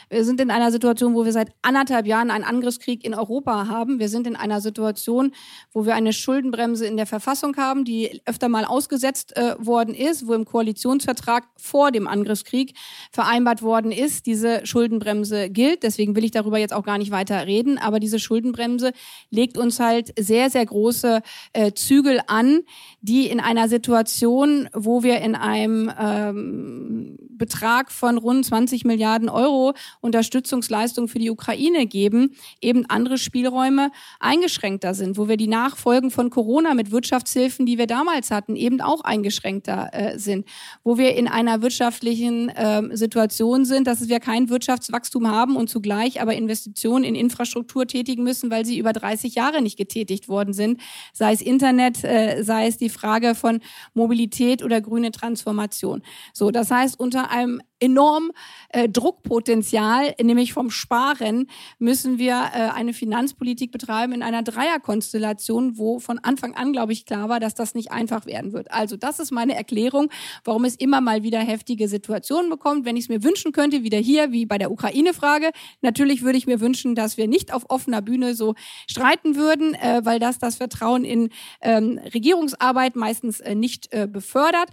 Wir sind in einer Situation, wo wir seit anderthalb Jahren einen Angriffskrieg in Europa haben. Wir sind in einer Situation, wo wir eine Schuldenbremse in der Verfassung haben, die öfter mal ausgesetzt äh, worden ist, wo im Koalitionsvertrag vor dem Angriffskrieg vereinbart worden ist, diese Schuldenbremse gilt. Deswegen will ich darüber jetzt auch gar nicht weiter reden. Aber diese Schuldenbremse legt uns halt sehr, sehr große äh, Zügel an, die in einer Situation, wo wir in einem ähm, Betrag von rund 20 Milliarden Euro Unterstützungsleistung für die Ukraine geben, eben andere Spielräume eingeschränkter sind, wo wir die Nachfolgen von Corona mit Wirtschaftshilfen, die wir damals hatten, eben auch eingeschränkter äh, sind, wo wir in einer wirtschaftlichen äh, Situation sind, dass wir kein Wirtschaftswachstum haben und zugleich aber Investitionen in Infrastruktur tätigen müssen, weil sie über 30 Jahre nicht getätigt worden sind, sei es Internet, äh, sei es die Frage von Mobilität oder grüne Transformation. So, das heißt, unter einem enorm äh, Druckpotenzial, nämlich vom Sparen, müssen wir äh, eine Finanzpolitik betreiben in einer Dreierkonstellation, wo von Anfang an, glaube ich, klar war, dass das nicht einfach werden wird. Also das ist meine Erklärung, warum es immer mal wieder heftige Situationen bekommt. Wenn ich es mir wünschen könnte, wieder hier, wie bei der Ukraine-Frage, natürlich würde ich mir wünschen, dass wir nicht auf offener Bühne so streiten würden, äh, weil das das Vertrauen in ähm, Regierungsarbeit meistens äh, nicht äh, befördert.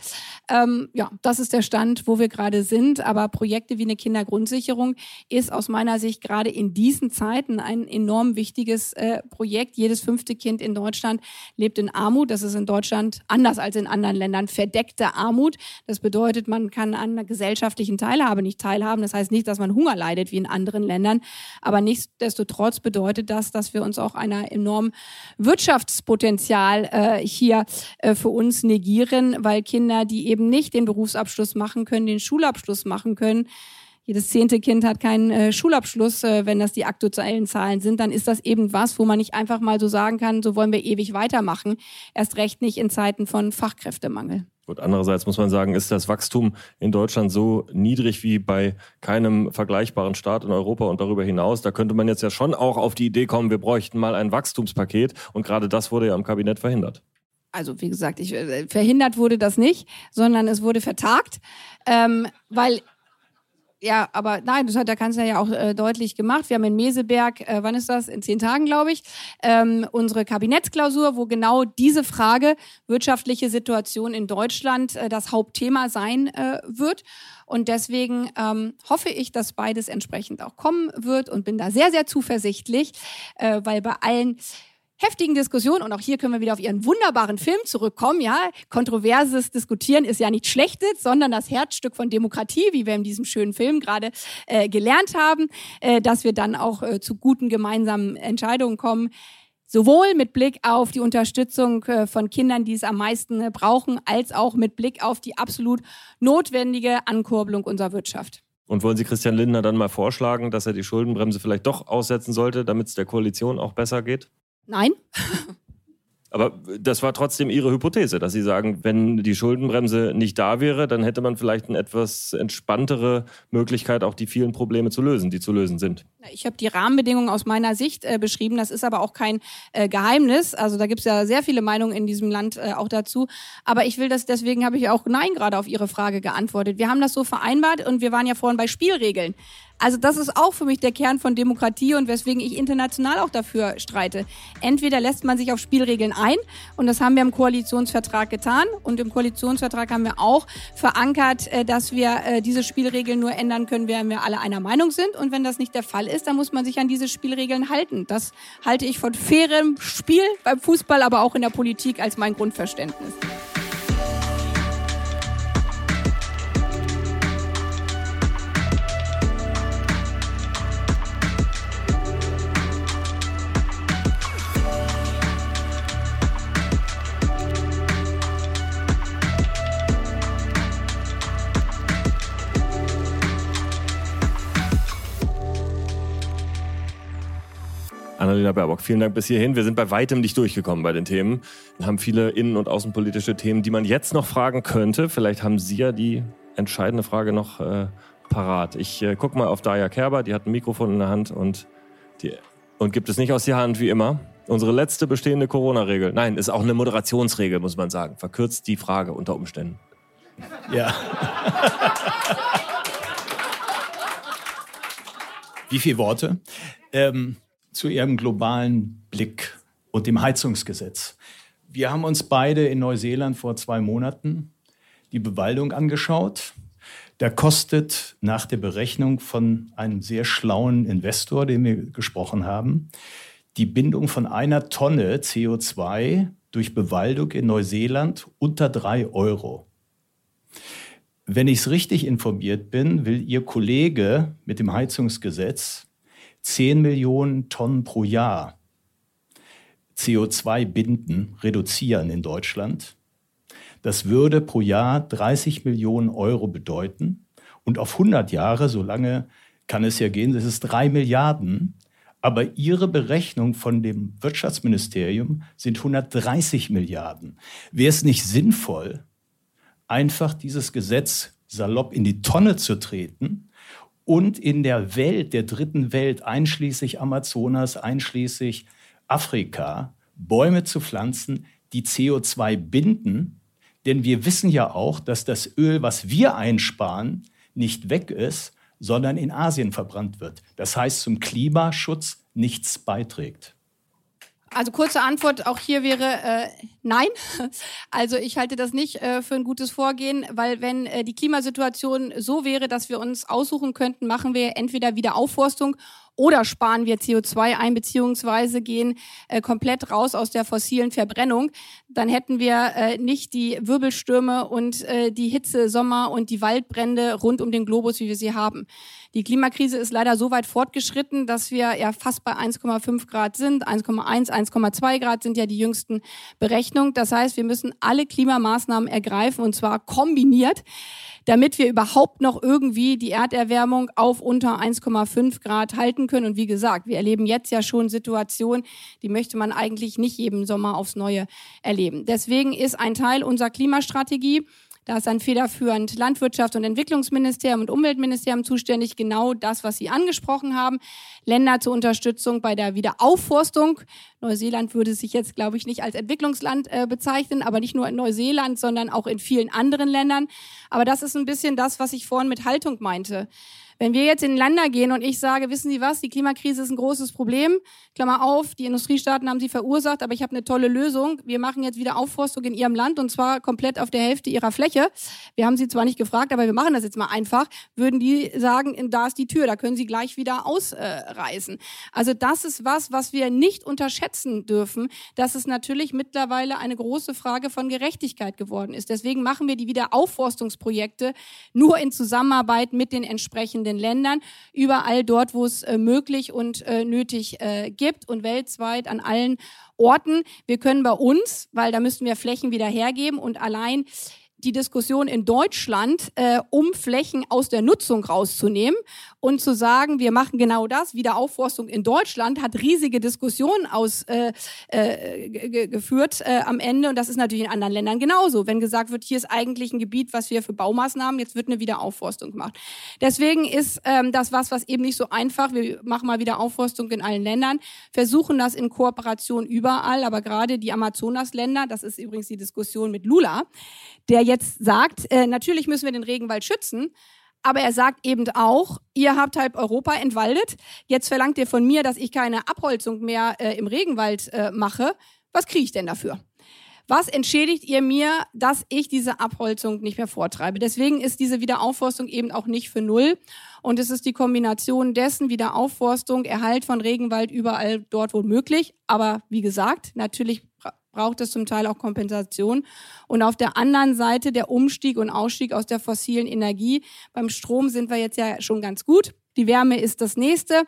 Ähm, ja, das ist der Stand, wo wir gerade sind, aber Projekte wie eine Kindergrundsicherung ist aus meiner Sicht gerade in diesen Zeiten ein enorm wichtiges äh, Projekt. Jedes fünfte Kind in Deutschland lebt in Armut. Das ist in Deutschland anders als in anderen Ländern verdeckte Armut. Das bedeutet, man kann an einer gesellschaftlichen Teilhabe nicht teilhaben. Das heißt nicht, dass man Hunger leidet wie in anderen Ländern, aber nichtsdestotrotz bedeutet das, dass wir uns auch einer enormen Wirtschaftspotenzial äh, hier äh, für uns negieren, weil Kinder, die eben nicht den Berufsabschluss machen können, den Schulabschluss machen können. Jedes zehnte Kind hat keinen äh, Schulabschluss, äh, wenn das die aktuellen Zahlen sind, dann ist das eben was, wo man nicht einfach mal so sagen kann, so wollen wir ewig weitermachen. Erst recht nicht in Zeiten von Fachkräftemangel. Gut, andererseits muss man sagen, ist das Wachstum in Deutschland so niedrig wie bei keinem vergleichbaren Staat in Europa und darüber hinaus. Da könnte man jetzt ja schon auch auf die Idee kommen, wir bräuchten mal ein Wachstumspaket und gerade das wurde ja im Kabinett verhindert also wie gesagt, ich, äh, verhindert wurde das nicht, sondern es wurde vertagt, ähm, weil ja, aber nein, das hat der Kanzler ja auch äh, deutlich gemacht. Wir haben in Meseberg, äh, wann ist das? In zehn Tagen, glaube ich, ähm, unsere Kabinettsklausur, wo genau diese Frage wirtschaftliche Situation in Deutschland äh, das Hauptthema sein äh, wird. Und deswegen ähm, hoffe ich, dass beides entsprechend auch kommen wird und bin da sehr, sehr zuversichtlich, äh, weil bei allen heftigen Diskussion und auch hier können wir wieder auf Ihren wunderbaren Film zurückkommen. Ja, kontroverses Diskutieren ist ja nicht Schlechtes, sondern das Herzstück von Demokratie, wie wir in diesem schönen Film gerade äh, gelernt haben, äh, dass wir dann auch äh, zu guten gemeinsamen Entscheidungen kommen. Sowohl mit Blick auf die Unterstützung äh, von Kindern, die es am meisten äh, brauchen, als auch mit Blick auf die absolut notwendige Ankurbelung unserer Wirtschaft. Und wollen Sie Christian Lindner dann mal vorschlagen, dass er die Schuldenbremse vielleicht doch aussetzen sollte, damit es der Koalition auch besser geht? Nein. Aber das war trotzdem Ihre Hypothese, dass Sie sagen, wenn die Schuldenbremse nicht da wäre, dann hätte man vielleicht eine etwas entspanntere Möglichkeit, auch die vielen Probleme zu lösen, die zu lösen sind. Ich habe die Rahmenbedingungen aus meiner Sicht äh, beschrieben. Das ist aber auch kein äh, Geheimnis. Also da gibt es ja sehr viele Meinungen in diesem Land äh, auch dazu. Aber ich will das, deswegen habe ich auch Nein gerade auf Ihre Frage geantwortet. Wir haben das so vereinbart und wir waren ja vorhin bei Spielregeln. Also das ist auch für mich der Kern von Demokratie und weswegen ich international auch dafür streite. Entweder lässt man sich auf Spielregeln ein und das haben wir im Koalitionsvertrag getan und im Koalitionsvertrag haben wir auch verankert, äh, dass wir äh, diese Spielregeln nur ändern können, wenn wir alle einer Meinung sind und wenn das nicht der Fall ist, dann muss man sich an diese Spielregeln halten. Das halte ich von fairem Spiel beim Fußball, aber auch in der Politik als mein Grundverständnis. Annalena Baerbock, vielen Dank bis hierhin. Wir sind bei weitem nicht durchgekommen bei den Themen. Wir haben viele innen- und außenpolitische Themen, die man jetzt noch fragen könnte. Vielleicht haben Sie ja die entscheidende Frage noch äh, parat. Ich äh, gucke mal auf Daya Kerber, die hat ein Mikrofon in der Hand und, die, und gibt es nicht aus der Hand wie immer. Unsere letzte bestehende Corona-Regel. Nein, ist auch eine Moderationsregel, muss man sagen. Verkürzt die Frage unter Umständen. Ja. Wie viele Worte? Ähm, zu Ihrem globalen Blick und dem Heizungsgesetz. Wir haben uns beide in Neuseeland vor zwei Monaten die Bewaldung angeschaut. Da kostet nach der Berechnung von einem sehr schlauen Investor, den wir gesprochen haben, die Bindung von einer Tonne CO2 durch Bewaldung in Neuseeland unter drei Euro. Wenn ich es richtig informiert bin, will Ihr Kollege mit dem Heizungsgesetz 10 Millionen Tonnen pro Jahr CO2 binden, reduzieren in Deutschland. Das würde pro Jahr 30 Millionen Euro bedeuten. Und auf 100 Jahre, so lange kann es ja gehen, das ist drei Milliarden. Aber Ihre Berechnung von dem Wirtschaftsministerium sind 130 Milliarden. Wäre es nicht sinnvoll, einfach dieses Gesetz salopp in die Tonne zu treten und in der Welt, der dritten Welt, einschließlich Amazonas, einschließlich Afrika, Bäume zu pflanzen, die CO2 binden denn wir wissen ja auch, dass das Öl, was wir einsparen, nicht weg ist, sondern in Asien verbrannt wird. Das heißt, zum Klimaschutz nichts beiträgt. Also kurze Antwort auch hier wäre äh, nein. Also ich halte das nicht äh, für ein gutes Vorgehen, weil wenn äh, die Klimasituation so wäre, dass wir uns aussuchen könnten, machen wir entweder wieder Aufforstung oder sparen wir CO2 ein, beziehungsweise gehen äh, komplett raus aus der fossilen Verbrennung, dann hätten wir äh, nicht die Wirbelstürme und äh, die Hitze, Sommer und die Waldbrände rund um den Globus, wie wir sie haben. Die Klimakrise ist leider so weit fortgeschritten, dass wir ja fast bei 1,5 Grad sind. 1,1, 1,2 Grad sind ja die jüngsten Berechnungen. Das heißt, wir müssen alle Klimamaßnahmen ergreifen und zwar kombiniert damit wir überhaupt noch irgendwie die Erderwärmung auf unter 1,5 Grad halten können. Und wie gesagt, wir erleben jetzt ja schon Situationen, die möchte man eigentlich nicht jeden Sommer aufs Neue erleben. Deswegen ist ein Teil unserer Klimastrategie, da ist ein federführend Landwirtschaft und Entwicklungsministerium und Umweltministerium zuständig, genau das, was Sie angesprochen haben. Länder zur Unterstützung bei der Wiederaufforstung. Neuseeland würde sich jetzt, glaube ich, nicht als Entwicklungsland äh, bezeichnen, aber nicht nur in Neuseeland, sondern auch in vielen anderen Ländern. Aber das ist ein bisschen das, was ich vorhin mit Haltung meinte. Wenn wir jetzt in Länder gehen und ich sage, wissen Sie was, die Klimakrise ist ein großes Problem, Klammer auf, die Industriestaaten haben sie verursacht, aber ich habe eine tolle Lösung. Wir machen jetzt wieder Aufforstung in Ihrem Land und zwar komplett auf der Hälfte Ihrer Fläche. Wir haben Sie zwar nicht gefragt, aber wir machen das jetzt mal einfach. Würden die sagen, da ist die Tür, da können Sie gleich wieder ausreißen. also das ist was, was wir nicht unterschätzen dürfen, dass es natürlich mittlerweile eine große Frage von Gerechtigkeit geworden ist. Deswegen machen wir die Wiederaufforstungsprojekte nur in Zusammenarbeit mit den entsprechenden Ländern, überall dort, wo es äh, möglich und äh, nötig äh, gibt und weltweit an allen Orten. Wir können bei uns, weil da müssen wir Flächen wieder hergeben und allein die Diskussion in Deutschland, äh, um Flächen aus der Nutzung rauszunehmen und zu sagen, wir machen genau das. Wiederaufforstung in Deutschland hat riesige Diskussionen ausgeführt äh, äh, äh, am Ende und das ist natürlich in anderen Ländern genauso. Wenn gesagt wird, hier ist eigentlich ein Gebiet, was wir für Baumaßnahmen, jetzt wird eine Wiederaufforstung gemacht. Deswegen ist ähm, das was, was eben nicht so einfach. Wir machen mal Wiederaufforstung in allen Ländern, versuchen das in Kooperation überall, aber gerade die Amazonasländer, das ist übrigens die Diskussion mit Lula, der jetzt sagt, äh, natürlich müssen wir den Regenwald schützen, aber er sagt eben auch, ihr habt halb Europa entwaldet, jetzt verlangt ihr von mir, dass ich keine Abholzung mehr äh, im Regenwald äh, mache. Was kriege ich denn dafür? Was entschädigt ihr mir, dass ich diese Abholzung nicht mehr vortreibe? Deswegen ist diese Wiederaufforstung eben auch nicht für null. Und es ist die Kombination dessen Wiederaufforstung, Erhalt von Regenwald überall dort, wo möglich. Aber wie gesagt, natürlich braucht es zum Teil auch Kompensation. Und auf der anderen Seite der Umstieg und Ausstieg aus der fossilen Energie. Beim Strom sind wir jetzt ja schon ganz gut. Die Wärme ist das nächste.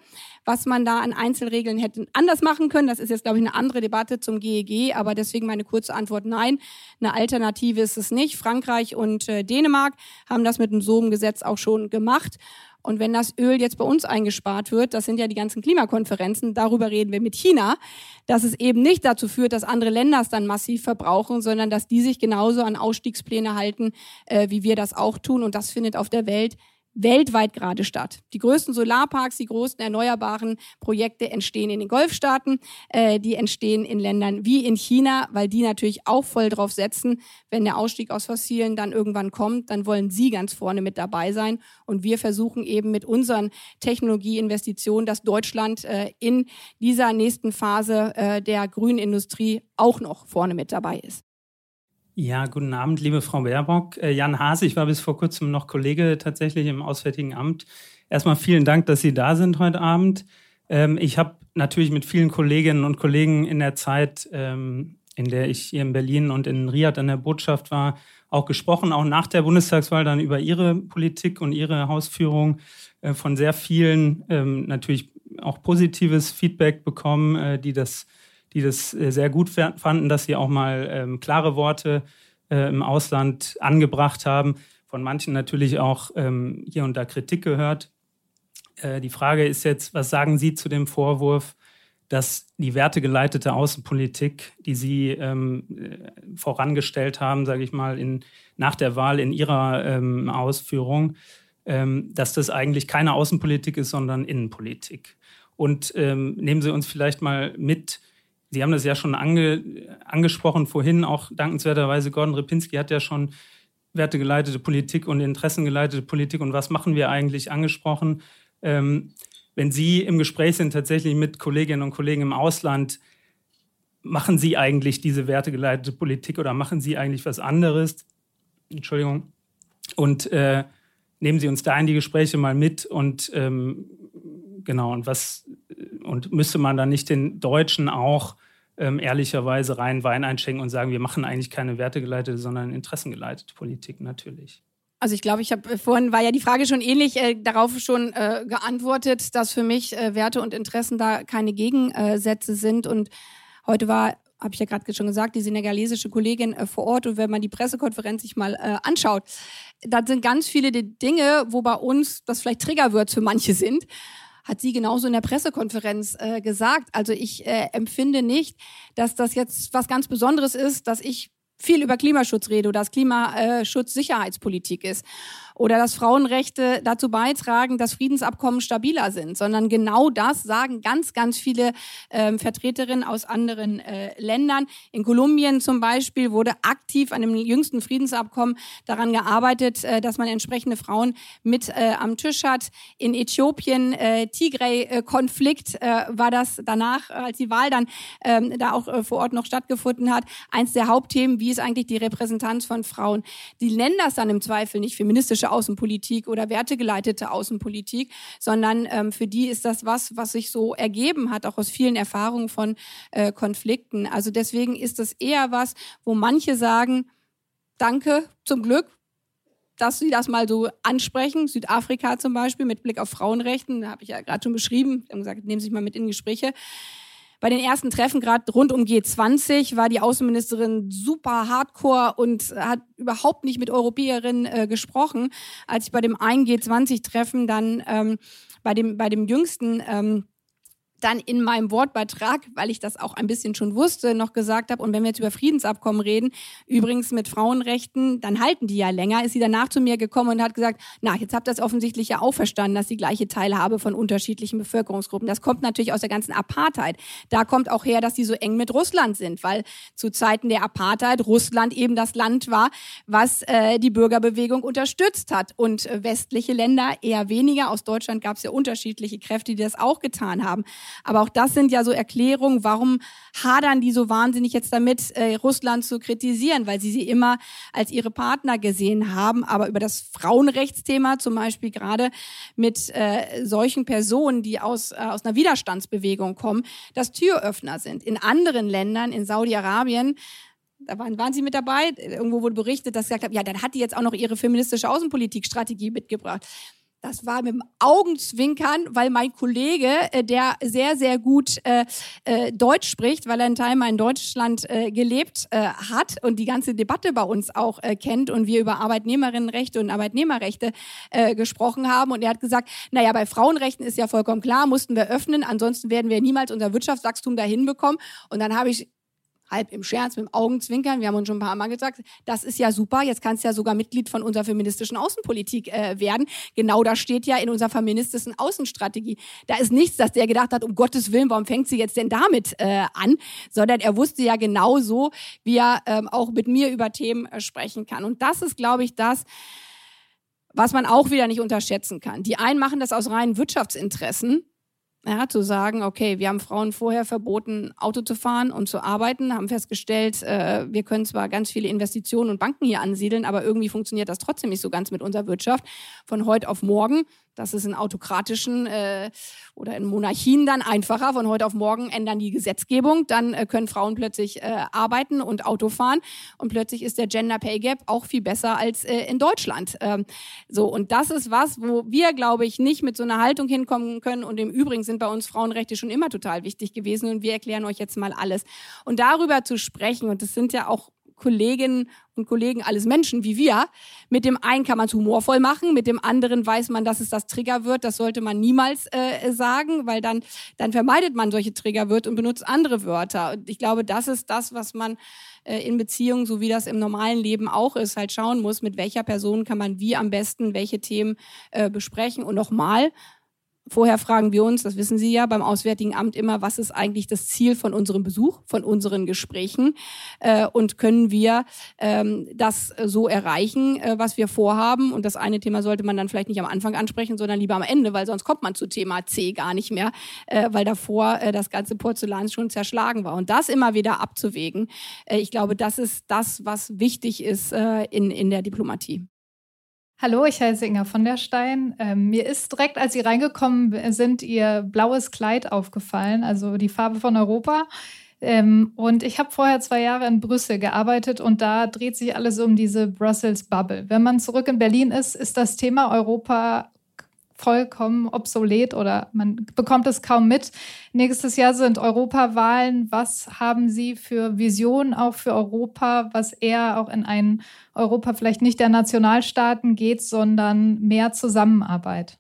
Was man da an Einzelregeln hätte anders machen können, das ist jetzt, glaube ich, eine andere Debatte zum GEG, aber deswegen meine kurze Antwort nein. Eine Alternative ist es nicht. Frankreich und äh, Dänemark haben das mit dem SOM-Gesetz auch schon gemacht. Und wenn das Öl jetzt bei uns eingespart wird, das sind ja die ganzen Klimakonferenzen, darüber reden wir mit China, dass es eben nicht dazu führt, dass andere Länder es dann massiv verbrauchen, sondern dass die sich genauso an Ausstiegspläne halten, äh, wie wir das auch tun. Und das findet auf der Welt weltweit gerade statt. Die größten Solarparks, die größten erneuerbaren Projekte entstehen in den Golfstaaten, äh, die entstehen in Ländern wie in China, weil die natürlich auch voll drauf setzen, wenn der Ausstieg aus fossilen dann irgendwann kommt, dann wollen sie ganz vorne mit dabei sein. Und wir versuchen eben mit unseren Technologieinvestitionen, dass Deutschland äh, in dieser nächsten Phase äh, der grünen Industrie auch noch vorne mit dabei ist. Ja, guten Abend, liebe Frau Baerbock. Äh, Jan Hase, ich war bis vor kurzem noch Kollege tatsächlich im Auswärtigen Amt. Erstmal vielen Dank, dass Sie da sind heute Abend. Ähm, ich habe natürlich mit vielen Kolleginnen und Kollegen in der Zeit, ähm, in der ich hier in Berlin und in Riyadh an der Botschaft war, auch gesprochen, auch nach der Bundestagswahl dann über Ihre Politik und Ihre Hausführung äh, von sehr vielen ähm, natürlich auch positives Feedback bekommen, äh, die das die das äh, sehr gut fanden, dass sie auch mal ähm, klare Worte äh, im Ausland angebracht haben. Von manchen natürlich auch ähm, hier und da Kritik gehört. Äh, die Frage ist jetzt, was sagen Sie zu dem Vorwurf, dass die wertegeleitete Außenpolitik, die Sie ähm, äh, vorangestellt haben, sage ich mal, in, nach der Wahl in Ihrer ähm, Ausführung, ähm, dass das eigentlich keine Außenpolitik ist, sondern Innenpolitik. Und ähm, nehmen Sie uns vielleicht mal mit, Sie haben das ja schon ange, angesprochen vorhin, auch dankenswerterweise Gordon Ripinski hat ja schon wertegeleitete Politik und interessengeleitete Politik und was machen wir eigentlich angesprochen. Ähm, wenn Sie im Gespräch sind tatsächlich mit Kolleginnen und Kollegen im Ausland, machen Sie eigentlich diese wertegeleitete Politik oder machen Sie eigentlich was anderes? Entschuldigung. Und äh, nehmen Sie uns da in die Gespräche mal mit und ähm, genau, und was, und müsste man dann nicht den Deutschen auch ähm, ehrlicherweise rein Wein einschenken und sagen, wir machen eigentlich keine wertegeleitete, sondern interessengeleitete Politik natürlich. Also ich glaube, ich habe äh, vorhin war ja die Frage schon ähnlich äh, darauf schon äh, geantwortet, dass für mich äh, Werte und Interessen da keine Gegensätze sind. Und heute war, habe ich ja gerade schon gesagt, die senegalesische Kollegin äh, vor Ort. Und wenn man die Pressekonferenz sich mal äh, anschaut, da sind ganz viele Dinge, wo bei uns das vielleicht Trigger für manche sind hat sie genauso in der Pressekonferenz äh, gesagt. Also ich äh, empfinde nicht, dass das jetzt was ganz Besonderes ist, dass ich viel über Klimaschutz rede oder dass Klimaschutz Sicherheitspolitik ist oder dass Frauenrechte dazu beitragen, dass Friedensabkommen stabiler sind, sondern genau das sagen ganz, ganz viele ähm, Vertreterinnen aus anderen äh, Ländern. In Kolumbien zum Beispiel wurde aktiv an dem jüngsten Friedensabkommen daran gearbeitet, äh, dass man entsprechende Frauen mit äh, am Tisch hat. In Äthiopien, äh, Tigray-Konflikt äh, war das danach, als die Wahl dann ähm, da auch äh, vor Ort noch stattgefunden hat, eins der Hauptthemen, wie ist eigentlich die Repräsentanz von Frauen. Die nennen das dann im Zweifel nicht feministische politische Außenpolitik oder wertegeleitete Außenpolitik, sondern ähm, für die ist das was, was sich so ergeben hat, auch aus vielen Erfahrungen von äh, Konflikten. Also deswegen ist das eher was, wo manche sagen, danke, zum Glück, dass sie das mal so ansprechen. Südafrika zum Beispiel mit Blick auf Frauenrechten, da habe ich ja gerade schon beschrieben, haben gesagt, nehmen Sie sich mal mit in Gespräche. Bei den ersten Treffen, gerade rund um G20, war die Außenministerin super hardcore und hat überhaupt nicht mit Europäerinnen äh, gesprochen. Als ich bei dem einen G20-Treffen dann ähm, bei, dem, bei dem jüngsten ähm, dann in meinem Wortbeitrag, weil ich das auch ein bisschen schon wusste, noch gesagt habe, und wenn wir jetzt über Friedensabkommen reden, übrigens mit Frauenrechten, dann halten die ja länger, ist sie danach zu mir gekommen und hat gesagt, na, jetzt habt ihr das offensichtlich ja auch verstanden, dass die gleiche Teilhabe von unterschiedlichen Bevölkerungsgruppen. Das kommt natürlich aus der ganzen Apartheid. Da kommt auch her, dass die so eng mit Russland sind, weil zu Zeiten der Apartheid Russland eben das Land war, was äh, die Bürgerbewegung unterstützt hat und äh, westliche Länder eher weniger. Aus Deutschland gab es ja unterschiedliche Kräfte, die das auch getan haben. Aber auch das sind ja so Erklärungen, warum hadern die so wahnsinnig jetzt damit, äh, Russland zu kritisieren, weil sie sie immer als ihre Partner gesehen haben. Aber über das Frauenrechtsthema zum Beispiel gerade mit äh, solchen Personen, die aus, äh, aus einer Widerstandsbewegung kommen, das Türöffner sind. In anderen Ländern, in Saudi-Arabien, da waren, waren Sie mit dabei? Irgendwo wurde berichtet, dass sie gesagt haben, ja, dann hat die jetzt auch noch ihre feministische Außenpolitikstrategie mitgebracht das war mit dem Augenzwinkern, weil mein Kollege, äh, der sehr, sehr gut äh, äh, Deutsch spricht, weil er einen Teil mal in Deutschland äh, gelebt äh, hat und die ganze Debatte bei uns auch äh, kennt und wir über Arbeitnehmerinnenrechte und Arbeitnehmerrechte äh, gesprochen haben. Und er hat gesagt, naja, bei Frauenrechten ist ja vollkommen klar, mussten wir öffnen, ansonsten werden wir niemals unser Wirtschaftswachstum dahin bekommen. Und dann habe ich halb im Scherz, mit dem Augenzwinkern, wir haben uns schon ein paar Mal gesagt, das ist ja super, jetzt kannst du ja sogar Mitglied von unserer feministischen Außenpolitik äh, werden. Genau das steht ja in unserer feministischen Außenstrategie. Da ist nichts, dass der gedacht hat, um Gottes Willen, warum fängt sie jetzt denn damit äh, an? Sondern er wusste ja genau so, wie er ähm, auch mit mir über Themen äh, sprechen kann. Und das ist, glaube ich, das, was man auch wieder nicht unterschätzen kann. Die einen machen das aus reinen Wirtschaftsinteressen ja, zu sagen, okay, wir haben Frauen vorher verboten, Auto zu fahren und zu arbeiten, haben festgestellt, äh, wir können zwar ganz viele Investitionen und Banken hier ansiedeln, aber irgendwie funktioniert das trotzdem nicht so ganz mit unserer Wirtschaft. Von heute auf morgen das ist in autokratischen äh, oder in Monarchien dann einfacher. Von heute auf morgen ändern die Gesetzgebung. Dann äh, können Frauen plötzlich äh, arbeiten und Auto fahren. Und plötzlich ist der Gender Pay Gap auch viel besser als äh, in Deutschland. Ähm, so, und das ist was, wo wir, glaube ich, nicht mit so einer Haltung hinkommen können. Und im Übrigen sind bei uns Frauenrechte schon immer total wichtig gewesen. Und wir erklären euch jetzt mal alles. Und darüber zu sprechen, und das sind ja auch Kolleginnen und Kollegen alles Menschen wie wir. Mit dem einen kann man es humorvoll machen, mit dem anderen weiß man, dass es das Trigger wird. Das sollte man niemals äh, sagen, weil dann, dann vermeidet man solche Trigger wird und benutzt andere Wörter. Und ich glaube, das ist das, was man äh, in Beziehungen, so wie das im normalen Leben auch ist, halt schauen muss, mit welcher Person kann man wie am besten welche Themen äh, besprechen. Und nochmal, Vorher fragen wir uns, das wissen Sie ja beim Auswärtigen Amt immer, was ist eigentlich das Ziel von unserem Besuch, von unseren Gesprächen äh, und können wir ähm, das so erreichen, äh, was wir vorhaben. Und das eine Thema sollte man dann vielleicht nicht am Anfang ansprechen, sondern lieber am Ende, weil sonst kommt man zu Thema C gar nicht mehr, äh, weil davor äh, das ganze Porzellan schon zerschlagen war. Und das immer wieder abzuwägen, äh, ich glaube, das ist das, was wichtig ist äh, in, in der Diplomatie. Hallo, ich heiße Inga von der Stein. Ähm, mir ist direkt, als Sie reingekommen sind, Ihr blaues Kleid aufgefallen, also die Farbe von Europa. Ähm, und ich habe vorher zwei Jahre in Brüssel gearbeitet und da dreht sich alles um diese Brussels Bubble. Wenn man zurück in Berlin ist, ist das Thema Europa vollkommen obsolet oder man bekommt es kaum mit. Nächstes Jahr sind Europawahlen. Was haben Sie für Visionen auch für Europa, was eher auch in ein Europa vielleicht nicht der Nationalstaaten geht, sondern mehr Zusammenarbeit?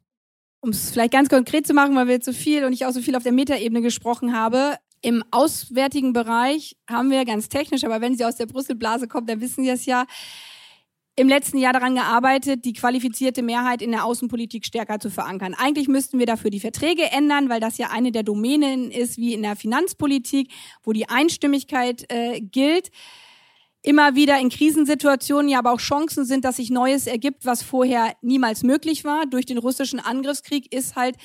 Um es vielleicht ganz konkret zu machen, weil wir jetzt so viel und ich auch so viel auf der Metaebene gesprochen habe, im auswärtigen Bereich haben wir ganz technisch, aber wenn Sie aus der Brüsselblase kommen, dann wissen Sie es ja, im letzten Jahr daran gearbeitet, die qualifizierte Mehrheit in der Außenpolitik stärker zu verankern. Eigentlich müssten wir dafür die Verträge ändern, weil das ja eine der Domänen ist, wie in der Finanzpolitik, wo die Einstimmigkeit äh, gilt. Immer wieder in Krisensituationen ja aber auch Chancen sind, dass sich Neues ergibt, was vorher niemals möglich war. Durch den russischen Angriffskrieg ist halt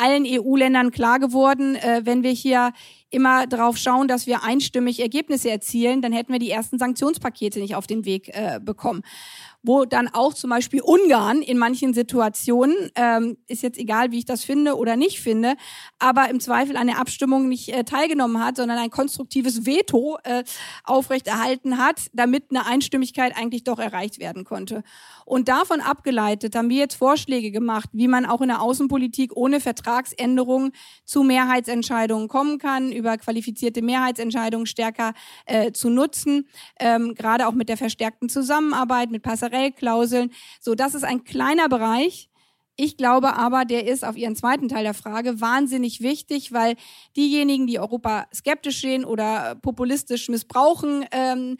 allen EU-Ländern klar geworden, äh, wenn wir hier immer darauf schauen, dass wir einstimmig Ergebnisse erzielen, dann hätten wir die ersten Sanktionspakete nicht auf den Weg äh, bekommen wo dann auch zum Beispiel Ungarn in manchen Situationen, ähm, ist jetzt egal, wie ich das finde oder nicht finde, aber im Zweifel an der Abstimmung nicht äh, teilgenommen hat, sondern ein konstruktives Veto äh, aufrechterhalten hat, damit eine Einstimmigkeit eigentlich doch erreicht werden konnte. Und davon abgeleitet haben wir jetzt Vorschläge gemacht, wie man auch in der Außenpolitik ohne Vertragsänderung zu Mehrheitsentscheidungen kommen kann, über qualifizierte Mehrheitsentscheidungen stärker äh, zu nutzen, ähm, gerade auch mit der verstärkten Zusammenarbeit, mit Passagieren Passerellklauseln. So, das ist ein kleiner Bereich. Ich glaube aber, der ist auf Ihren zweiten Teil der Frage wahnsinnig wichtig, weil diejenigen, die Europa skeptisch sehen oder populistisch missbrauchen, ähm,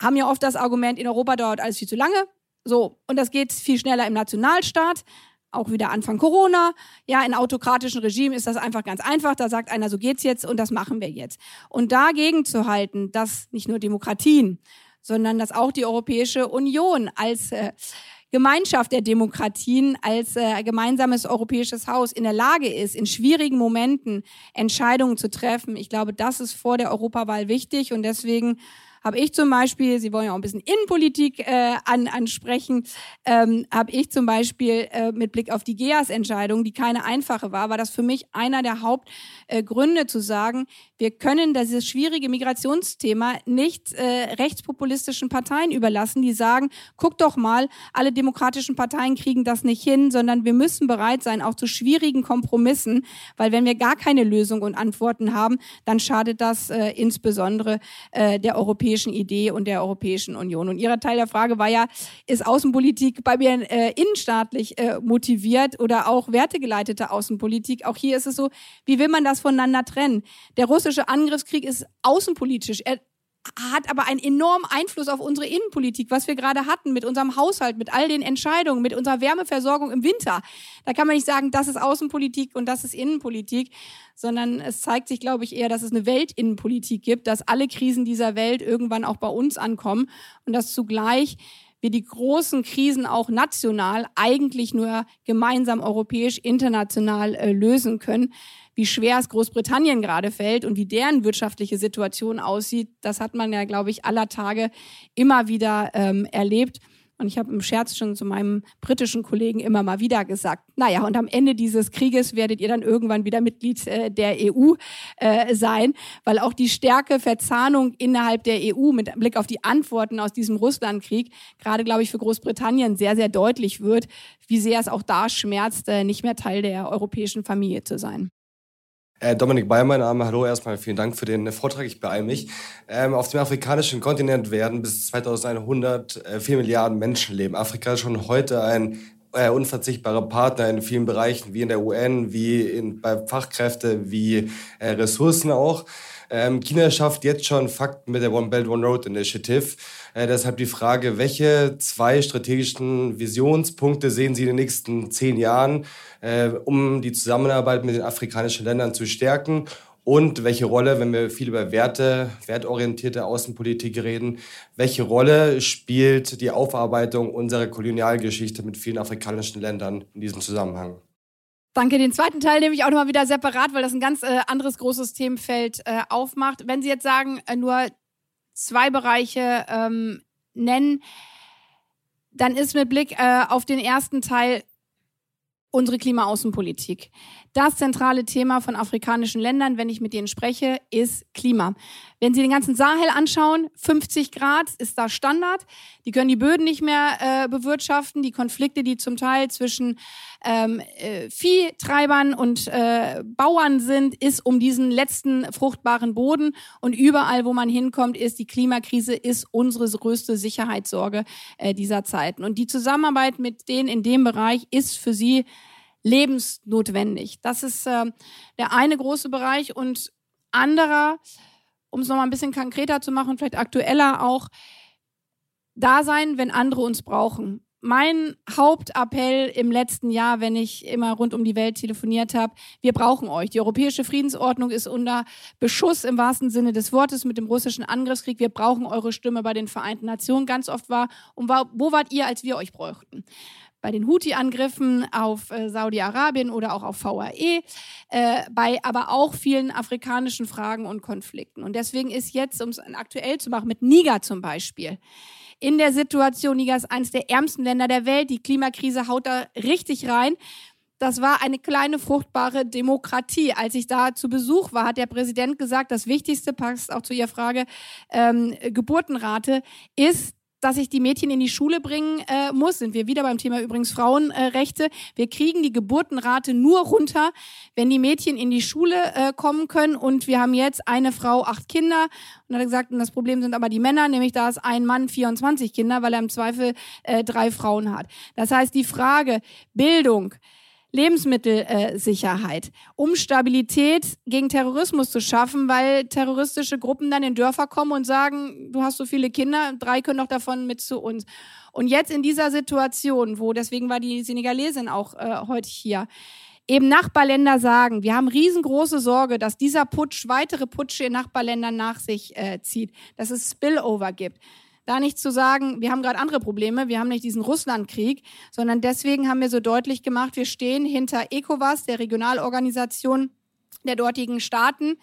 haben ja oft das Argument, in Europa dauert alles viel zu lange. So, und das geht viel schneller im Nationalstaat. Auch wieder Anfang Corona. Ja, in autokratischen Regimen ist das einfach ganz einfach. Da sagt einer, so geht's jetzt und das machen wir jetzt. Und dagegen zu halten, dass nicht nur Demokratien, sondern dass auch die Europäische Union als äh, Gemeinschaft der Demokratien, als äh, gemeinsames europäisches Haus in der Lage ist, in schwierigen Momenten Entscheidungen zu treffen. Ich glaube, das ist vor der Europawahl wichtig und deswegen habe ich zum Beispiel, Sie wollen ja auch ein bisschen Innenpolitik äh, an, ansprechen, ähm, habe ich zum Beispiel äh, mit Blick auf die GEAS-Entscheidung, die keine einfache war, war das für mich einer der Hauptgründe äh, zu sagen, wir können dieses schwierige Migrationsthema nicht äh, rechtspopulistischen Parteien überlassen, die sagen, guck doch mal, alle demokratischen Parteien kriegen das nicht hin, sondern wir müssen bereit sein, auch zu schwierigen Kompromissen, weil wenn wir gar keine Lösung und Antworten haben, dann schadet das äh, insbesondere äh, der europäischen Idee und der Europäischen Union. Und Ihrer Teil der Frage war ja, ist Außenpolitik bei mir äh, innenstaatlich äh, motiviert oder auch wertegeleitete Außenpolitik? Auch hier ist es so, wie will man das voneinander trennen? Der russische Angriffskrieg ist außenpolitisch. Er hat aber einen enormen Einfluss auf unsere Innenpolitik, was wir gerade hatten mit unserem Haushalt, mit all den Entscheidungen, mit unserer Wärmeversorgung im Winter. Da kann man nicht sagen, das ist Außenpolitik und das ist Innenpolitik, sondern es zeigt sich, glaube ich, eher, dass es eine Weltinnenpolitik gibt, dass alle Krisen dieser Welt irgendwann auch bei uns ankommen und dass zugleich wir die großen Krisen auch national eigentlich nur gemeinsam europäisch, international äh, lösen können wie schwer es Großbritannien gerade fällt und wie deren wirtschaftliche Situation aussieht, das hat man ja, glaube ich, aller Tage immer wieder ähm, erlebt. Und ich habe im Scherz schon zu meinem britischen Kollegen immer mal wieder gesagt, naja, und am Ende dieses Krieges werdet ihr dann irgendwann wieder Mitglied äh, der EU äh, sein, weil auch die Stärke Verzahnung innerhalb der EU mit Blick auf die Antworten aus diesem Russlandkrieg gerade, glaube ich, für Großbritannien sehr, sehr deutlich wird, wie sehr es auch da schmerzt, äh, nicht mehr Teil der europäischen Familie zu sein. Äh, Dominik Bayer, mein Name. Hallo, erstmal vielen Dank für den Vortrag. Ich beeile mich. Ähm, auf dem afrikanischen Kontinent werden bis 2100 äh, 4 Milliarden Menschen leben. Afrika ist schon heute ein äh, unverzichtbarer Partner in vielen Bereichen, wie in der UN, wie in, bei Fachkräfte, wie äh, Ressourcen auch. Ähm, China schafft jetzt schon Fakten mit der One Belt One Road Initiative. Äh, deshalb die Frage, welche zwei strategischen Visionspunkte sehen Sie in den nächsten zehn Jahren, äh, um die Zusammenarbeit mit den afrikanischen Ländern zu stärken? Und welche Rolle, wenn wir viel über Werte, wertorientierte Außenpolitik reden, welche Rolle spielt die Aufarbeitung unserer Kolonialgeschichte mit vielen afrikanischen Ländern in diesem Zusammenhang? Danke. Den zweiten Teil nehme ich auch nochmal wieder separat, weil das ein ganz äh, anderes großes Themenfeld äh, aufmacht. Wenn Sie jetzt sagen, äh, nur zwei Bereiche ähm, nennen, dann ist mit Blick äh, auf den ersten Teil unsere Klimaaußenpolitik. Das zentrale Thema von afrikanischen Ländern, wenn ich mit denen spreche, ist Klima. Wenn Sie den ganzen Sahel anschauen, 50 Grad ist da Standard. Die können die Böden nicht mehr äh, bewirtschaften. Die Konflikte, die zum Teil zwischen ähm, äh, Viehtreibern und äh, Bauern sind, ist um diesen letzten fruchtbaren Boden. Und überall, wo man hinkommt, ist die Klimakrise ist unsere größte Sicherheitssorge äh, dieser Zeiten. Und die Zusammenarbeit mit denen in dem Bereich ist für sie lebensnotwendig. Das ist äh, der eine große Bereich und anderer, um es nochmal ein bisschen konkreter zu machen, vielleicht aktueller auch, da sein, wenn andere uns brauchen. Mein Hauptappell im letzten Jahr, wenn ich immer rund um die Welt telefoniert habe, wir brauchen euch. Die europäische Friedensordnung ist unter Beschuss im wahrsten Sinne des Wortes mit dem russischen Angriffskrieg. Wir brauchen eure Stimme bei den Vereinten Nationen. Ganz oft war, und wo wart ihr, als wir euch bräuchten? Bei den Houthi-Angriffen auf äh, Saudi-Arabien oder auch auf VAE, äh, bei aber auch vielen afrikanischen Fragen und Konflikten. Und deswegen ist jetzt, um es aktuell zu machen, mit Niger zum Beispiel, in der Situation, Niger ist eines der ärmsten Länder der Welt, die Klimakrise haut da richtig rein. Das war eine kleine fruchtbare Demokratie. Als ich da zu Besuch war, hat der Präsident gesagt, das Wichtigste, passt auch zu Ihrer Frage, ähm, Geburtenrate, ist dass ich die Mädchen in die Schule bringen äh, muss, sind wir wieder beim Thema übrigens Frauenrechte. Äh, wir kriegen die Geburtenrate nur runter, wenn die Mädchen in die Schule äh, kommen können. Und wir haben jetzt eine Frau, acht Kinder. Und hat gesagt, und das Problem sind aber die Männer, nämlich da ist ein Mann 24 Kinder, weil er im Zweifel äh, drei Frauen hat. Das heißt, die Frage Bildung, Lebensmittelsicherheit, um Stabilität gegen Terrorismus zu schaffen, weil terroristische Gruppen dann in Dörfer kommen und sagen, du hast so viele Kinder, drei können doch davon mit zu uns. Und jetzt in dieser Situation, wo, deswegen war die Senegalesin auch äh, heute hier, eben Nachbarländer sagen, wir haben riesengroße Sorge, dass dieser Putsch weitere Putsche in Nachbarländern nach sich äh, zieht, dass es Spillover gibt da nicht zu sagen, wir haben gerade andere Probleme, wir haben nicht diesen Russlandkrieg, sondern deswegen haben wir so deutlich gemacht, wir stehen hinter ECOWAS, der Regionalorganisation der dortigen Staaten.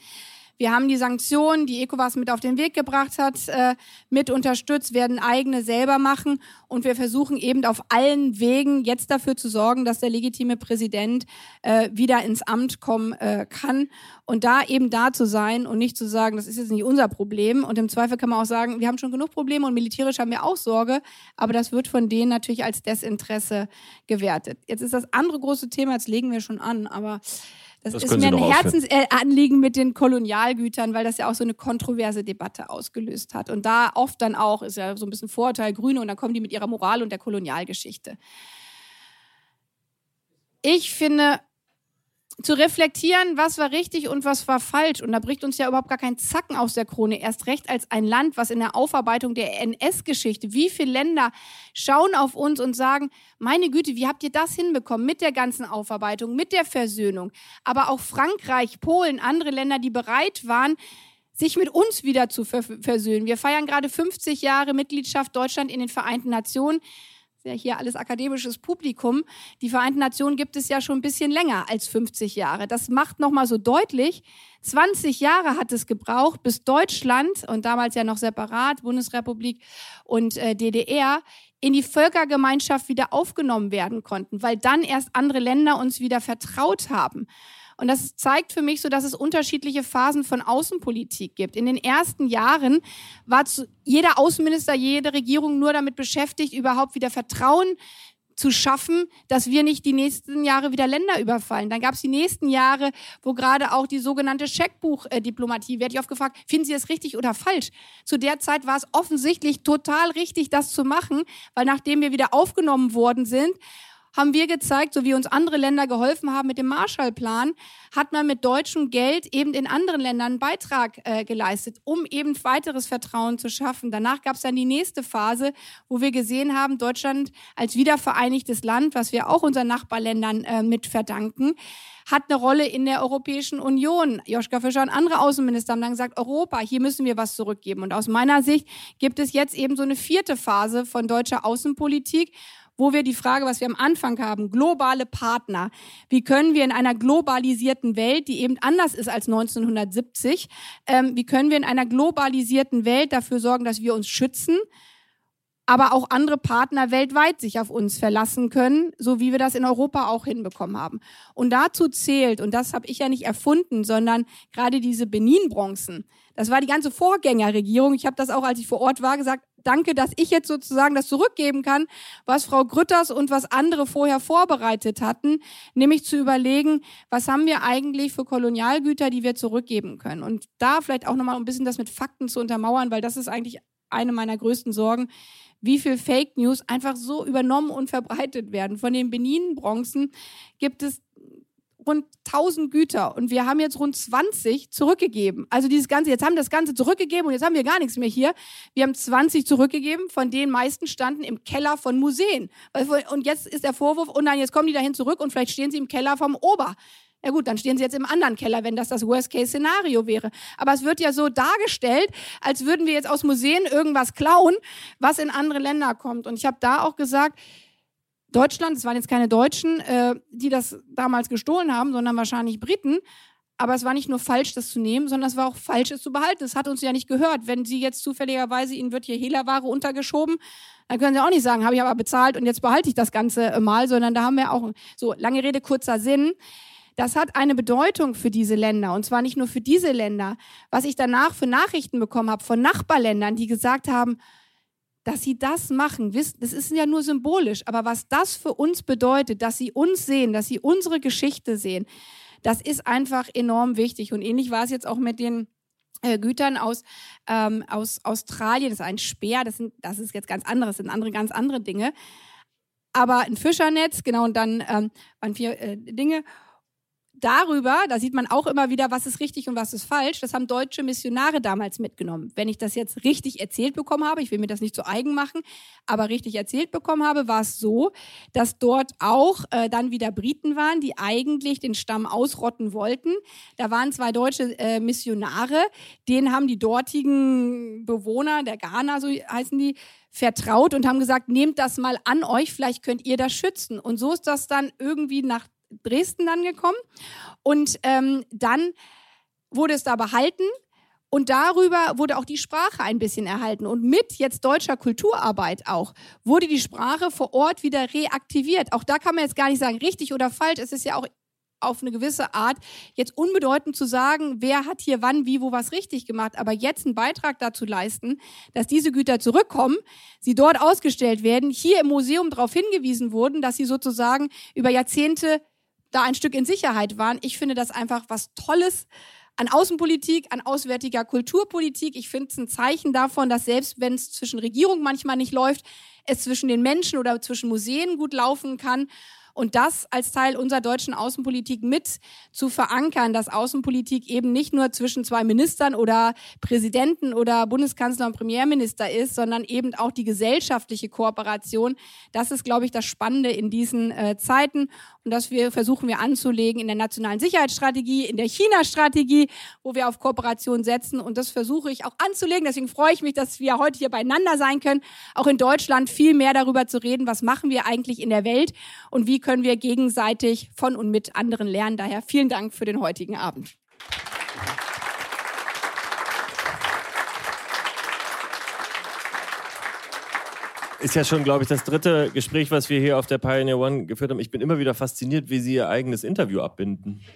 Wir haben die Sanktionen, die ECOWAS mit auf den Weg gebracht hat, äh, mit unterstützt, werden eigene selber machen. Und wir versuchen eben auf allen Wegen jetzt dafür zu sorgen, dass der legitime Präsident äh, wieder ins Amt kommen äh, kann. Und da eben da zu sein und nicht zu sagen, das ist jetzt nicht unser Problem. Und im Zweifel kann man auch sagen, wir haben schon genug Probleme und militärisch haben wir auch Sorge. Aber das wird von denen natürlich als Desinteresse gewertet. Jetzt ist das andere große Thema, jetzt legen wir schon an, aber das, das ist mir ein Herzensanliegen mit den Kolonialgütern, weil das ja auch so eine kontroverse Debatte ausgelöst hat. Und da oft dann auch, ist ja so ein bisschen Vorurteil, Grüne, und dann kommen die mit ihrer Moral und der Kolonialgeschichte. Ich finde, zu reflektieren, was war richtig und was war falsch. Und da bricht uns ja überhaupt gar kein Zacken aus der Krone. Erst recht als ein Land, was in der Aufarbeitung der NS-Geschichte, wie viele Länder schauen auf uns und sagen, meine Güte, wie habt ihr das hinbekommen mit der ganzen Aufarbeitung, mit der Versöhnung? Aber auch Frankreich, Polen, andere Länder, die bereit waren, sich mit uns wieder zu versöhnen. Wir feiern gerade 50 Jahre Mitgliedschaft Deutschland in den Vereinten Nationen ja hier alles akademisches Publikum. Die Vereinten Nationen gibt es ja schon ein bisschen länger als 50 Jahre. Das macht nochmal so deutlich, 20 Jahre hat es gebraucht, bis Deutschland und damals ja noch separat, Bundesrepublik und äh, DDR, in die Völkergemeinschaft wieder aufgenommen werden konnten, weil dann erst andere Länder uns wieder vertraut haben. Und das zeigt für mich so, dass es unterschiedliche Phasen von Außenpolitik gibt. In den ersten Jahren war jeder Außenminister, jede Regierung nur damit beschäftigt, überhaupt wieder Vertrauen zu schaffen, dass wir nicht die nächsten Jahre wieder Länder überfallen. Dann gab es die nächsten Jahre, wo gerade auch die sogenannte Scheckbuchdiplomatie, werde ich oft gefragt, finden Sie es richtig oder falsch? Zu der Zeit war es offensichtlich total richtig, das zu machen, weil nachdem wir wieder aufgenommen worden sind, haben wir gezeigt, so wie uns andere Länder geholfen haben mit dem Marshallplan, hat man mit deutschem Geld eben in anderen Ländern einen Beitrag äh, geleistet, um eben weiteres Vertrauen zu schaffen. Danach gab es dann die nächste Phase, wo wir gesehen haben, Deutschland als wiedervereinigtes Land, was wir auch unseren Nachbarländern äh, mit verdanken, hat eine Rolle in der Europäischen Union. Joschka Fischer und andere Außenminister haben dann gesagt, Europa, hier müssen wir was zurückgeben. Und aus meiner Sicht gibt es jetzt eben so eine vierte Phase von deutscher Außenpolitik, wo wir die Frage, was wir am Anfang haben, globale Partner. Wie können wir in einer globalisierten Welt, die eben anders ist als 1970, ähm, wie können wir in einer globalisierten Welt dafür sorgen, dass wir uns schützen, aber auch andere Partner weltweit sich auf uns verlassen können, so wie wir das in Europa auch hinbekommen haben. Und dazu zählt, und das habe ich ja nicht erfunden, sondern gerade diese Benin-Bronzen. Das war die ganze Vorgängerregierung. Ich habe das auch, als ich vor Ort war, gesagt, danke, dass ich jetzt sozusagen das zurückgeben kann, was Frau Grütters und was andere vorher vorbereitet hatten, nämlich zu überlegen, was haben wir eigentlich für Kolonialgüter, die wir zurückgeben können. Und da vielleicht auch nochmal ein bisschen das mit Fakten zu untermauern, weil das ist eigentlich eine meiner größten Sorgen, wie viel Fake News einfach so übernommen und verbreitet werden. Von den Benin-Bronzen gibt es rund 1000 Güter und wir haben jetzt rund 20 zurückgegeben. Also dieses Ganze, jetzt haben wir das Ganze zurückgegeben und jetzt haben wir gar nichts mehr hier. Wir haben 20 zurückgegeben, von denen meisten standen im Keller von Museen. Und jetzt ist der Vorwurf, oh nein, jetzt kommen die dahin zurück und vielleicht stehen sie im Keller vom Ober. Ja gut, dann stehen sie jetzt im anderen Keller, wenn das das Worst-Case-Szenario wäre. Aber es wird ja so dargestellt, als würden wir jetzt aus Museen irgendwas klauen, was in andere Länder kommt. Und ich habe da auch gesagt, Deutschland, es waren jetzt keine Deutschen, äh, die das damals gestohlen haben, sondern wahrscheinlich Briten. Aber es war nicht nur falsch, das zu nehmen, sondern es war auch falsch, es zu behalten. Es hat uns ja nicht gehört. Wenn Sie jetzt zufälligerweise, Ihnen wird hier Hehlerware untergeschoben, dann können Sie auch nicht sagen, habe ich aber bezahlt und jetzt behalte ich das Ganze äh, mal, sondern da haben wir auch, so lange Rede, kurzer Sinn. Das hat eine Bedeutung für diese Länder und zwar nicht nur für diese Länder. Was ich danach für Nachrichten bekommen habe von Nachbarländern, die gesagt haben, dass sie das machen, das ist ja nur symbolisch, aber was das für uns bedeutet, dass sie uns sehen, dass sie unsere Geschichte sehen, das ist einfach enorm wichtig. Und ähnlich war es jetzt auch mit den äh, Gütern aus, ähm, aus Australien. Das ist ein Speer, das, sind, das ist jetzt ganz anderes, das sind andere, ganz andere Dinge. Aber ein Fischernetz, genau, und dann ähm, waren vier äh, Dinge darüber, da sieht man auch immer wieder, was ist richtig und was ist falsch. Das haben deutsche Missionare damals mitgenommen. Wenn ich das jetzt richtig erzählt bekommen habe, ich will mir das nicht zu eigen machen, aber richtig erzählt bekommen habe, war es so, dass dort auch äh, dann wieder Briten waren, die eigentlich den Stamm ausrotten wollten. Da waren zwei deutsche äh, Missionare, denen haben die dortigen Bewohner der Ghana, so heißen die, vertraut und haben gesagt, nehmt das mal an euch, vielleicht könnt ihr das schützen. Und so ist das dann irgendwie nach Dresden dann gekommen. Und ähm, dann wurde es da behalten. Und darüber wurde auch die Sprache ein bisschen erhalten. Und mit jetzt deutscher Kulturarbeit auch wurde die Sprache vor Ort wieder reaktiviert. Auch da kann man jetzt gar nicht sagen, richtig oder falsch. Es ist ja auch auf eine gewisse Art jetzt unbedeutend zu sagen, wer hat hier wann, wie, wo was richtig gemacht, aber jetzt einen Beitrag dazu leisten, dass diese Güter zurückkommen, sie dort ausgestellt werden, hier im Museum darauf hingewiesen wurden, dass sie sozusagen über Jahrzehnte da ein Stück in Sicherheit waren. Ich finde das einfach was Tolles an Außenpolitik, an auswärtiger Kulturpolitik. Ich finde es ein Zeichen davon, dass selbst wenn es zwischen Regierung manchmal nicht läuft, es zwischen den Menschen oder zwischen Museen gut laufen kann und das als Teil unserer deutschen Außenpolitik mit zu verankern, dass Außenpolitik eben nicht nur zwischen zwei Ministern oder Präsidenten oder Bundeskanzler und Premierminister ist, sondern eben auch die gesellschaftliche Kooperation. Das ist, glaube ich, das Spannende in diesen äh, Zeiten und das wir versuchen wir anzulegen in der nationalen Sicherheitsstrategie, in der China-Strategie, wo wir auf Kooperation setzen und das versuche ich auch anzulegen. Deswegen freue ich mich, dass wir heute hier beieinander sein können, auch in Deutschland viel mehr darüber zu reden, was machen wir eigentlich in der Welt und wie können wir gegenseitig von und mit anderen lernen. Daher vielen Dank für den heutigen Abend. Ist ja schon, glaube ich, das dritte Gespräch, was wir hier auf der Pioneer One geführt haben. Ich bin immer wieder fasziniert, wie Sie Ihr eigenes Interview abbinden.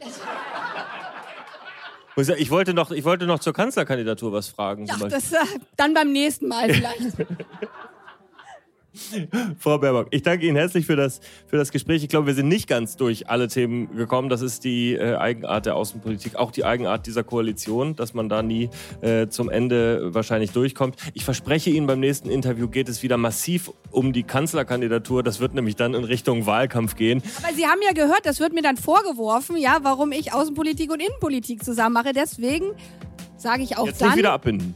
Ich wollte noch, ich wollte noch zur Kanzlerkandidatur was fragen. Ja, das, äh, dann beim nächsten Mal vielleicht. Frau Baerbock, ich danke Ihnen herzlich für das, für das Gespräch. Ich glaube, wir sind nicht ganz durch alle Themen gekommen. Das ist die äh, Eigenart der Außenpolitik, auch die Eigenart dieser Koalition, dass man da nie äh, zum Ende wahrscheinlich durchkommt. Ich verspreche Ihnen, beim nächsten Interview geht es wieder massiv um die Kanzlerkandidatur. Das wird nämlich dann in Richtung Wahlkampf gehen. Aber Sie haben ja gehört, das wird mir dann vorgeworfen, ja, warum ich Außenpolitik und Innenpolitik zusammen mache. Deswegen sage ich auch Jetzt dann. nicht wieder abbinden.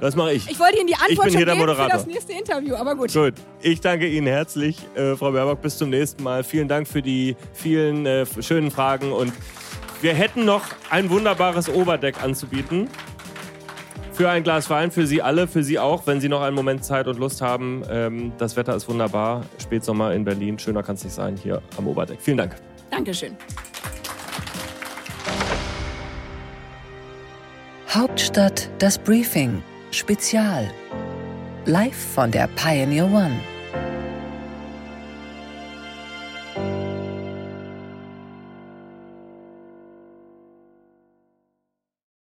Das mache ich. Ich wollte Ihnen die Antwort schon geben für das nächste Interview, aber gut. Gut, ich danke Ihnen herzlich, äh, Frau Baerbock. Bis zum nächsten Mal. Vielen Dank für die vielen äh, schönen Fragen. Und wir hätten noch ein wunderbares Oberdeck anzubieten. Für ein Glas Wein, für Sie alle, für Sie auch, wenn Sie noch einen Moment Zeit und Lust haben. Ähm, das Wetter ist wunderbar. Spätsommer in Berlin. Schöner kann es nicht sein hier am Oberdeck. Vielen Dank. Dankeschön. Hauptstadt das Briefing Spezial. Live von der Pioneer One.